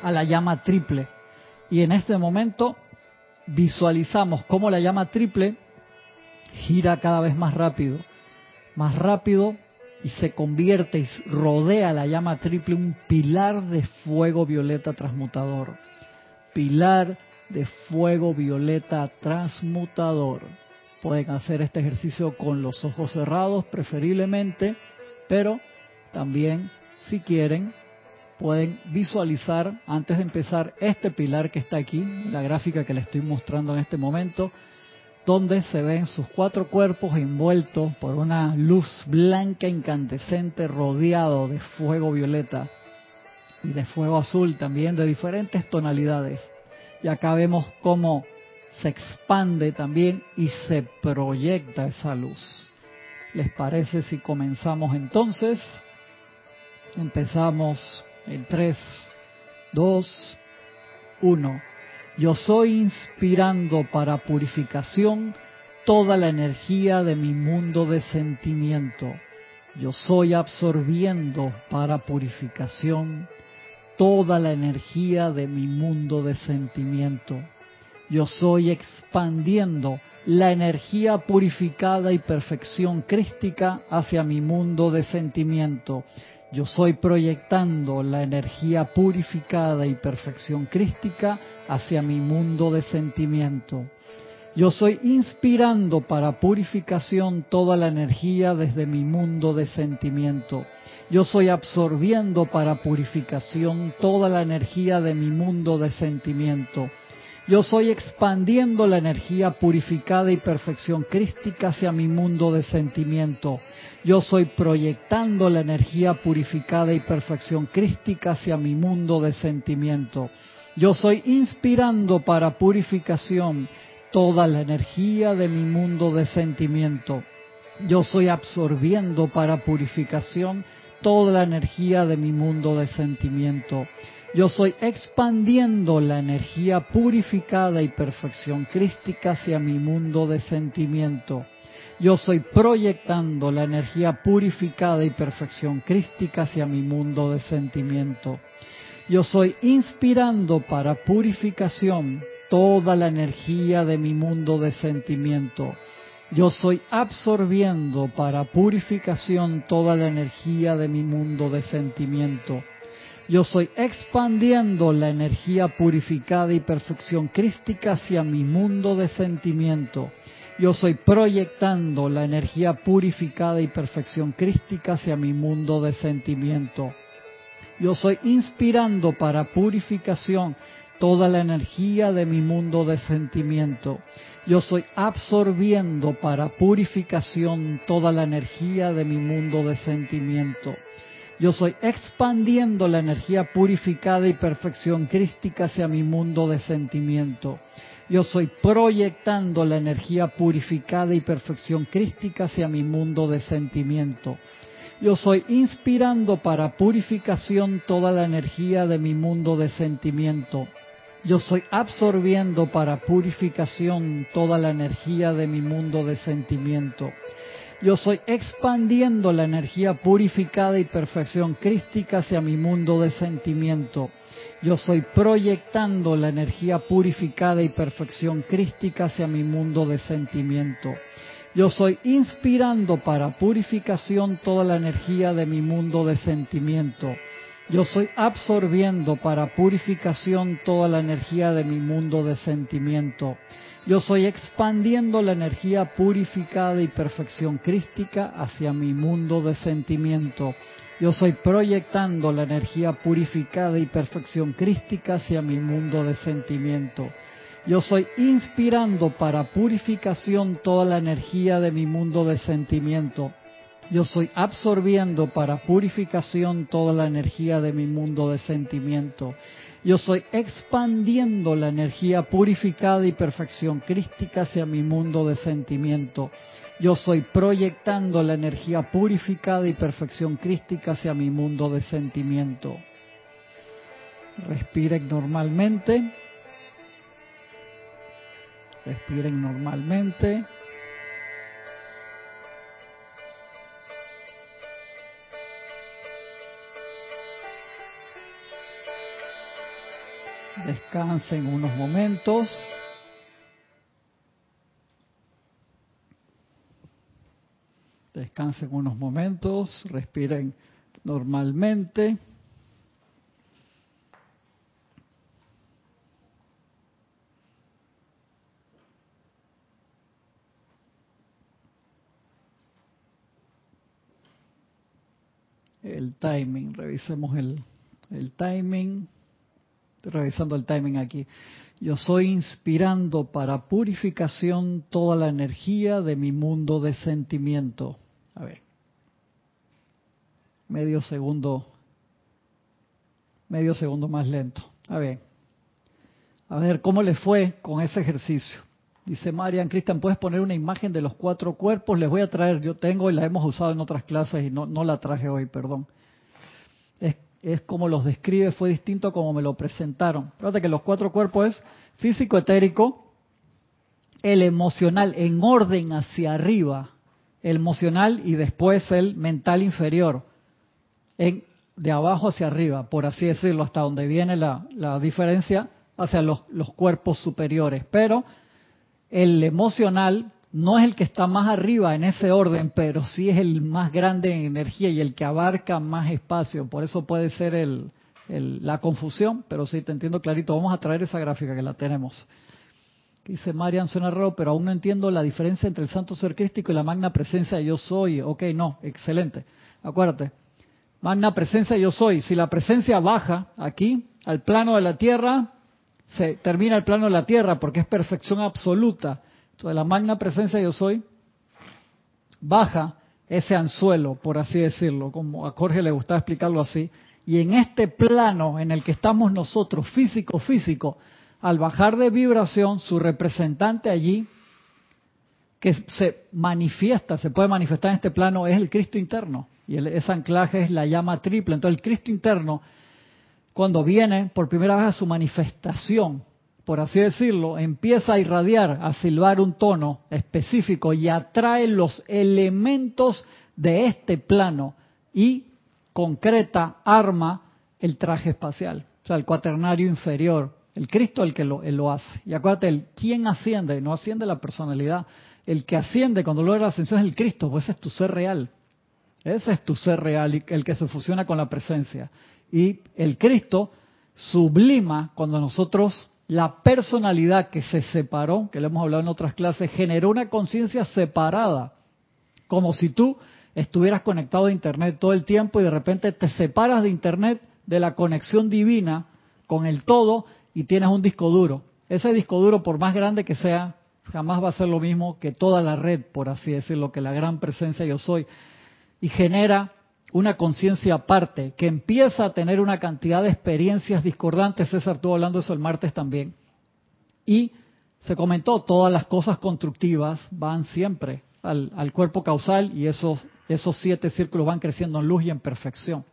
a la llama triple. Y en este momento visualizamos cómo la llama triple gira cada vez más rápido, más rápido y se convierte y rodea la llama triple un pilar de fuego violeta transmutador. Pilar de fuego violeta transmutador. Pueden hacer este ejercicio con los ojos cerrados preferiblemente, pero también si quieren pueden visualizar antes de empezar este pilar que está aquí, la gráfica que les estoy mostrando en este momento, donde se ven sus cuatro cuerpos envueltos por una luz blanca incandescente rodeado de fuego violeta y de fuego azul también de diferentes tonalidades. Y acá vemos cómo se expande también y se proyecta esa luz. ¿Les parece si comenzamos entonces? Empezamos en 3, 2, 1. Yo soy inspirando para purificación toda la energía de mi mundo de sentimiento. Yo soy absorbiendo para purificación toda la energía de mi mundo de sentimiento. Yo soy expandiendo la energía purificada y perfección crística hacia mi mundo de sentimiento. Yo soy proyectando la energía purificada y perfección crística hacia mi mundo de sentimiento. Yo soy inspirando para purificación toda la energía desde mi mundo de sentimiento. Yo soy absorbiendo para purificación toda la energía de mi mundo de sentimiento. Yo soy expandiendo la energía purificada y perfección crística hacia mi mundo de sentimiento. Yo soy proyectando la energía purificada y perfección crística hacia mi mundo de sentimiento. Yo soy inspirando para purificación toda la energía de mi mundo de sentimiento. Yo soy absorbiendo para purificación toda la energía de mi mundo de sentimiento. Yo soy expandiendo la energía purificada y perfección crística hacia mi mundo de sentimiento. Yo soy proyectando la energía purificada y perfección crística hacia mi mundo de sentimiento. Yo soy inspirando para purificación toda la energía de mi mundo de sentimiento. Yo soy absorbiendo para purificación toda la energía de mi mundo de sentimiento. Yo soy expandiendo la energía purificada y perfección crística hacia mi mundo de sentimiento. Yo soy proyectando la energía purificada y perfección crística hacia mi mundo de sentimiento. Yo soy inspirando para purificación toda la energía de mi mundo de sentimiento. Yo soy absorbiendo para purificación toda la energía de mi mundo de sentimiento. Yo soy expandiendo la energía purificada y perfección crística hacia mi mundo de sentimiento. Yo soy proyectando la energía purificada y perfección crística hacia mi mundo de sentimiento. Yo soy inspirando para purificación toda la energía de mi mundo de sentimiento. Yo soy absorbiendo para purificación toda la energía de mi mundo de sentimiento. Yo soy expandiendo la energía purificada y perfección crística hacia mi mundo de sentimiento. Yo soy proyectando la energía purificada y perfección crística hacia mi mundo de sentimiento. Yo soy inspirando para purificación toda la energía de mi mundo de sentimiento. Yo soy absorbiendo para purificación toda la energía de mi mundo de sentimiento. Yo soy expandiendo la energía purificada y perfección crística hacia mi mundo de sentimiento. Yo soy proyectando la energía purificada y perfección crística hacia mi mundo de sentimiento. Yo soy inspirando para purificación toda la energía de mi mundo de sentimiento. Yo soy absorbiendo para purificación toda la energía de mi mundo de sentimiento. Yo soy expandiendo la energía purificada y perfección crística hacia mi mundo de sentimiento. Yo soy proyectando la energía purificada y perfección crística hacia mi mundo de sentimiento. Respiren normalmente. Respiren normalmente. Descansen unos momentos. Descansen unos momentos, respiren normalmente. El timing, revisemos el, el timing. Revisando el timing aquí. Yo soy inspirando para purificación toda la energía de mi mundo de sentimiento. A ver. Medio segundo. Medio segundo más lento. A ver. A ver, ¿cómo le fue con ese ejercicio? Dice Marian, Cristian, ¿puedes poner una imagen de los cuatro cuerpos? Les voy a traer, yo tengo y la hemos usado en otras clases y no, no la traje hoy, perdón. Es como los describe, fue distinto como me lo presentaron. Fíjate que los cuatro cuerpos es físico, etérico, el emocional en orden hacia arriba, el emocional y después el mental inferior, en, de abajo hacia arriba, por así decirlo, hasta donde viene la, la diferencia hacia los, los cuerpos superiores. Pero el emocional no es el que está más arriba en ese orden, pero sí es el más grande en energía y el que abarca más espacio. Por eso puede ser el, la confusión, pero sí te entiendo clarito. Vamos a traer esa gráfica que la tenemos. Dice Marian, suena raro, pero aún no entiendo la diferencia entre el santo ser crístico y la magna presencia yo soy. Ok, no, excelente. Acuérdate, magna presencia yo soy. Si la presencia baja aquí, al plano de la tierra, se termina el plano de la tierra porque es perfección absoluta de la magna presencia yo soy, baja ese anzuelo, por así decirlo, como a Jorge le gustaba explicarlo así, y en este plano en el que estamos nosotros, físico, físico, al bajar de vibración, su representante allí, que se manifiesta, se puede manifestar en este plano, es el Cristo interno. Y ese anclaje es la llama triple. Entonces el Cristo interno, cuando viene por primera vez a su manifestación, por así decirlo, empieza a irradiar, a silbar un tono específico y atrae los elementos de este plano y concreta, arma el traje espacial, o sea, el cuaternario inferior. El Cristo el que lo, hace. Y acuérdate, el quién asciende, no asciende la personalidad. El que asciende cuando logra la ascensión es el Cristo, pues ese es tu ser real. Ese es tu ser real, el que se fusiona con la presencia. Y el Cristo sublima cuando nosotros la personalidad que se separó, que le hemos hablado en otras clases, generó una conciencia separada, como si tú estuvieras conectado a Internet todo el tiempo y de repente te separas de Internet, de la conexión divina con el todo y tienes un disco duro. Ese disco duro, por más grande que sea, jamás va a ser lo mismo que toda la red, por así decirlo, que la gran presencia yo soy. Y genera una conciencia aparte, que empieza a tener una cantidad de experiencias discordantes. César estuvo hablando de eso el martes también. Y se comentó, todas las cosas constructivas van siempre al, cuerpo causal y esos, esos siete círculos van creciendo en luz y en perfección.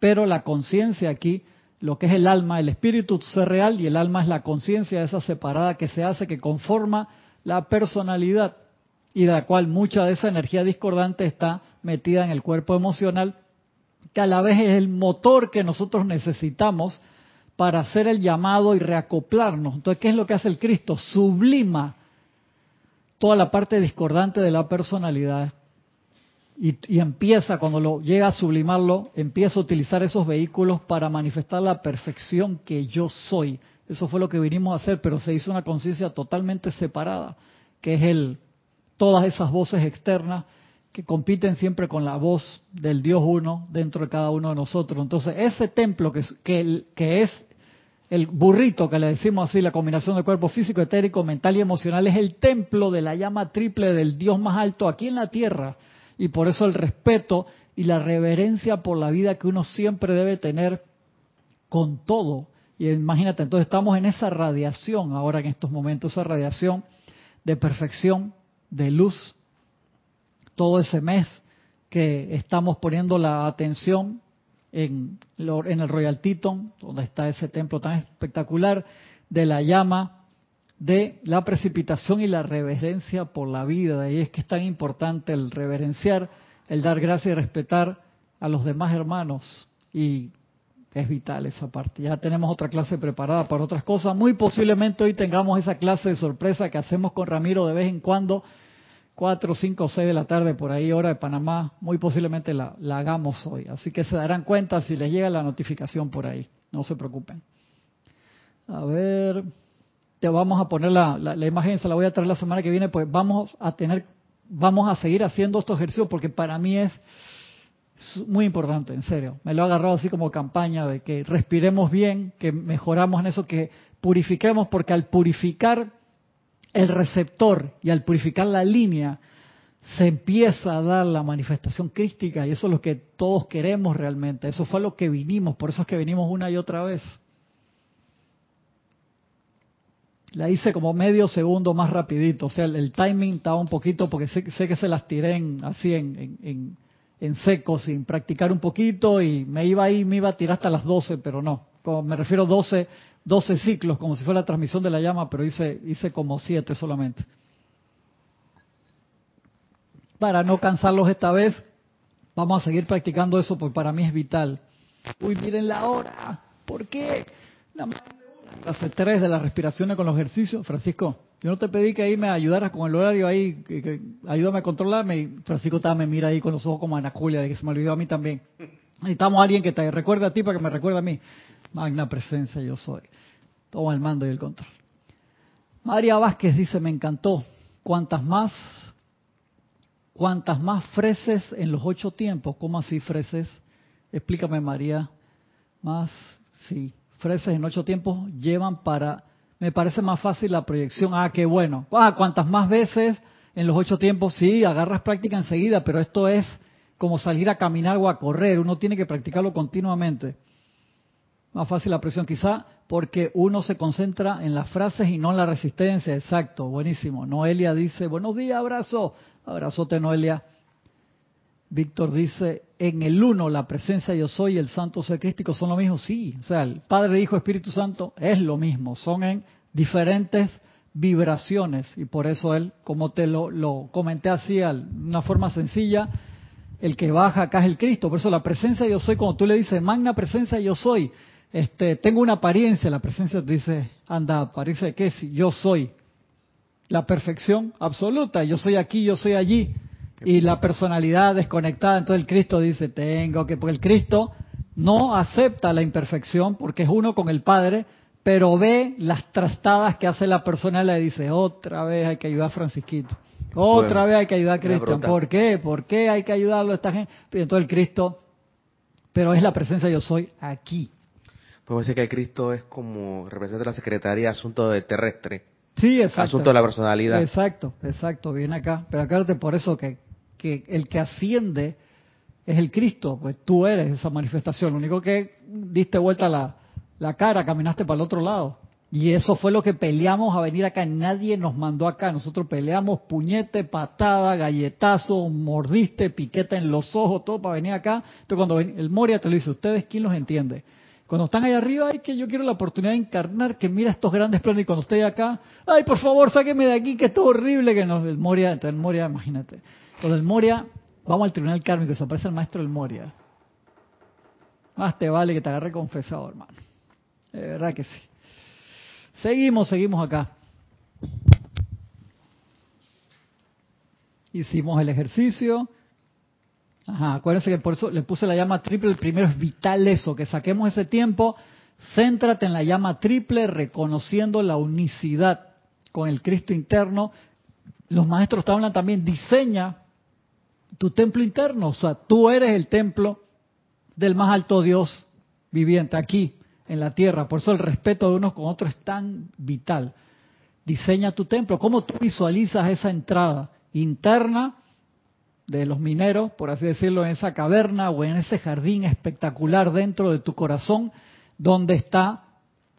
Pero la conciencia aquí, lo que es el alma, el espíritu ser real y el alma es la conciencia esa separada que se hace, que conforma la personalidad. Y de la cual mucha de esa energía discordante está metida en el cuerpo emocional, que a la vez es el motor que nosotros necesitamos para hacer el llamado y reacoplarnos. Entonces, ¿qué es lo que hace el Cristo? Sublima toda la parte discordante de la personalidad y, empieza, cuando lo llega a sublimarlo, empieza a utilizar esos vehículos para manifestar la perfección que yo soy. Eso fue lo que vinimos a hacer, pero se hizo una conciencia totalmente separada, que es el todas esas voces externas que compiten siempre con la voz del Dios uno dentro de cada uno de nosotros. Entonces, ese templo que, que, que es el burrito, que le decimos así, la combinación de cuerpo físico, etérico, mental y emocional, es el templo de la llama triple del Dios más alto aquí en la tierra y por eso el respeto y la reverencia por la vida que uno siempre debe tener con todo. Y imagínate, entonces estamos en esa radiación ahora en estos momentos, esa radiación de perfección, de luz, todo ese mes que estamos poniendo la atención en, en el Royal Teton, donde está ese templo tan espectacular, de la llama de la precipitación y la reverencia por la vida. Y es que es tan importante el reverenciar, el dar gracia y respetar a los demás hermanos. Y es vital esa parte. Ya tenemos otra clase preparada para otras cosas. Muy posiblemente hoy tengamos esa clase de sorpresa que hacemos con Ramiro de vez en cuando, 4, 5, 6 de la tarde por ahí, hora de Panamá. Muy posiblemente la, la hagamos hoy. Así que se darán cuenta si les llega la notificación por ahí. No se preocupen. A ver te vamos a poner la, la, imagen, se la voy a traer la semana que viene, pues vamos a tener, vamos a seguir haciendo estos ejercicios porque para mí es muy importante, en serio. Me lo he agarrado así como campaña de que respiremos bien, que mejoramos en eso, que purifiquemos, porque al purificar el receptor y al purificar la línea, se empieza a dar la manifestación crística y eso es lo que todos queremos realmente. Eso fue lo que vinimos, por eso es que vinimos una y otra vez. la hice como medio segundo más rapidito, o sea, el, timing estaba un poquito, porque sé, que se las tiré en, así en, seco, sin practicar un poquito, y me iba ahí, me iba a tirar hasta las 12, pero no, me refiero a 12, 12 ciclos, como si fuera la transmisión de la llama, pero hice, hice como 7 solamente. Para no cansarlos esta vez, vamos a seguir practicando eso, porque para mí es vital. Uy, miren la hora, ¿por qué? Hace tres de las respiraciones con los ejercicios. Francisco, yo no te pedí que ahí me ayudaras con el horario ahí, que, ayúdame a controlarme. Y Francisco me mira ahí con los ojos como Ana Julia, de que se me olvidó a mí también. Necesitamos a alguien que te recuerde a ti para que me recuerde a mí. Magna presencia yo soy. Toma el mando y el control. María Vázquez dice, me encantó. Cuantas más, cuantas más freses en los ocho tiempos. ¿Cómo así freses? Explícame María. Más, sí freses en ocho tiempos llevan para, me parece más fácil la proyección. Ah, qué bueno. Ah, cuantas más veces en los ocho tiempos, sí, agarras práctica enseguida, pero esto es como salir a caminar o a correr. Uno tiene que practicarlo continuamente. Más fácil la presión, quizá porque uno se concentra en las frases y no en la resistencia. Exacto, buenísimo. Noelia dice, buenos días, abrazo. Abrazote, Noelia. Víctor dice, en el uno la presencia yo soy y el santo ser crístico son lo mismo. Sí, o sea, el Padre, Hijo, Espíritu Santo es lo mismo, son en diferentes vibraciones. Y por eso él, como te lo, comenté así, de una forma sencilla, el que baja acá es el Cristo. Por eso la presencia yo soy, cuando tú le dices, magna presencia yo soy, este, tengo una apariencia, la presencia te dice, anda, parece que si yo soy la perfección absoluta, yo soy aquí, yo soy allí y la personalidad desconectada. Entonces el Cristo dice, tengo que, porque el Cristo no acepta la imperfección porque es uno con el Padre, pero ve las trastadas que hace la persona y le dice, otra vez hay que ayudar a Francisquito. Otra vez hay que ayudar a Cristo. ¿Por qué? ¿Por qué hay que ayudarlo a esta gente? Y entonces el Cristo, pero es la presencia yo soy aquí. Podemos decir que el Cristo es como representa la Secretaría de Asuntos de Terrestre. Sí, exacto. Asunto de la personalidad. Exacto, exacto, viene acá. Pero acuérdate por eso que que el que asciende es el Cristo, pues tú eres esa manifestación. Lo único que diste vuelta la, cara, caminaste para el otro lado. Y eso fue lo que peleamos a venir acá. Nadie nos mandó acá. Nosotros peleamos puñete, patada, galletazo, mordiste, piqueta en los ojos, todo para venir acá. Entonces cuando el Moria te lo dice, ¿ustedes quién los entiende? Cuando están ahí arriba, ay, que yo quiero la oportunidad de encarnar, que mira estos grandes planos, y cuando estoy acá, ay, por favor, sáqueme de aquí, que es todo horrible, que nos, el Moria, el Moria, imagínate. Cuando el Moria, vamos al tribunal kármico, se aparece el maestro del Moria. Más te vale que te agarre confesado, hermano. De verdad que sí. Seguimos, seguimos acá. Hicimos el ejercicio. Ajá, acuérdense que por eso le puse la llama triple. El primero es vital eso, que saquemos ese tiempo. Céntrate en la llama triple, reconociendo la unicidad con el Cristo interno. Los maestros te hablan también, diseña tu templo interno. O sea, tú eres el templo del más alto Dios viviente aquí en la tierra. Por eso el respeto de unos con otros es tan vital. Diseña tu templo. ¿Cómo tú visualizas esa entrada interna de los mineros, por así decirlo, en esa caverna o en ese jardín espectacular dentro de tu corazón, donde está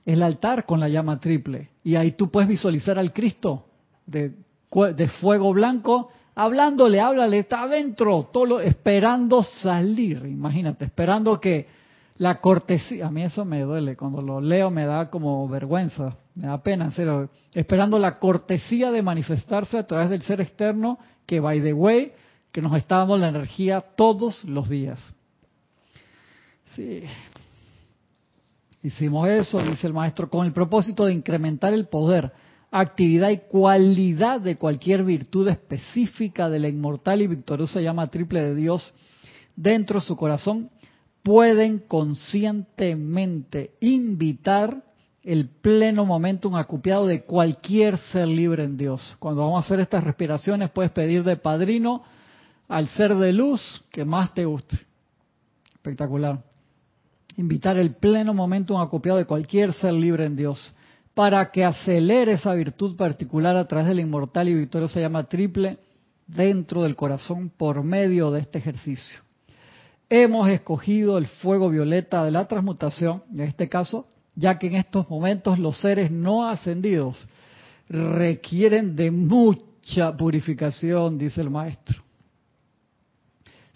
el altar con la llama triple? Y ahí tú puedes visualizar al Cristo de, de fuego blanco hablándole, háblale, está adentro, todo esperando salir, imagínate, esperando que la cortesía, a mí eso me duele, cuando lo leo me da como vergüenza, me da pena, en esperando la cortesía de manifestarse a través del ser externo que, by the way, que nos está dando la energía todos los días. Sí. Hicimos eso, dice el maestro, con el propósito de incrementar el poder, actividad y cualidad de cualquier virtud específica de la inmortal y victoriosa llama triple de Dios dentro de su corazón pueden conscientemente invitar el pleno momentum acopiado de cualquier ser libre en Dios. Cuando vamos a hacer estas respiraciones, puedes pedir de padrino al ser de luz que más te guste. Espectacular. Invitar el pleno momentum acopiado de cualquier ser libre en Dios para que acelere esa virtud particular a través de la inmortal y victoriosa llama triple dentro del corazón por medio de este ejercicio hemos escogido el fuego violeta de la transmutación, en este caso, ya que en estos momentos los seres no ascendidos requieren de mucha purificación, dice el maestro.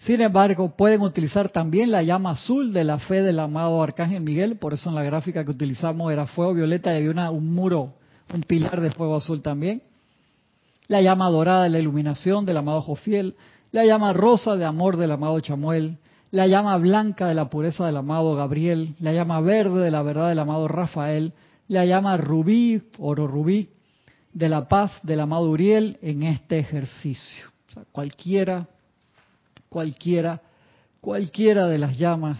Sin embargo, pueden utilizar también la llama azul de la fe del amado Arcángel Miguel, por eso en la gráfica que utilizamos era fuego violeta y había una, un muro, un pilar de fuego azul también. La llama dorada de la iluminación del amado Jofiel, la llama rosa de amor del amado Chamuel, la llama blanca de la pureza del amado Gabriel, la llama verde de la verdad del amado Rafael, la llama rubí, oro rubí, de la paz del amado Uriel en este ejercicio. cualquiera, cualquiera, cualquiera de las llamas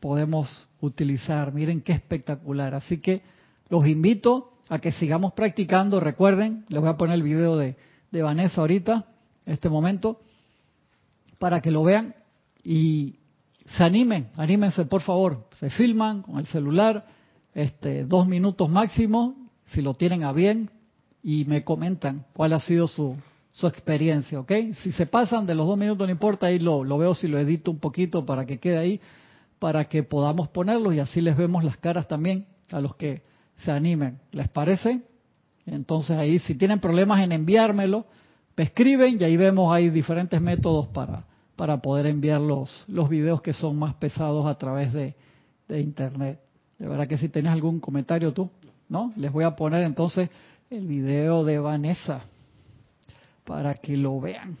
podemos utilizar. Miren qué espectacular. Así que los invito a que sigamos practicando. Recuerden, les voy a poner el video de, de Vanessa ahorita, este momento, para que lo vean. Y se animen, anímense por favor, se filman con el celular, este, dos minutos máximo, si lo tienen a bien, y me comentan cuál ha sido su, su experiencia, ¿ok? Si se pasan de los dos minutos, no importa, ahí lo, veo si lo edito un poquito para que quede ahí, para que podamos ponerlos y así les vemos las caras también a los que se animen. ¿Les parece? Entonces ahí, si tienen problemas en enviármelo, me escriben y ahí vemos, hay diferentes métodos para, para poder enviar los, los videos que son más pesados a través de, internet. De verdad que si tienes algún comentario tú, ¿no? Les voy a poner entonces el video de Vanessa para que lo vean.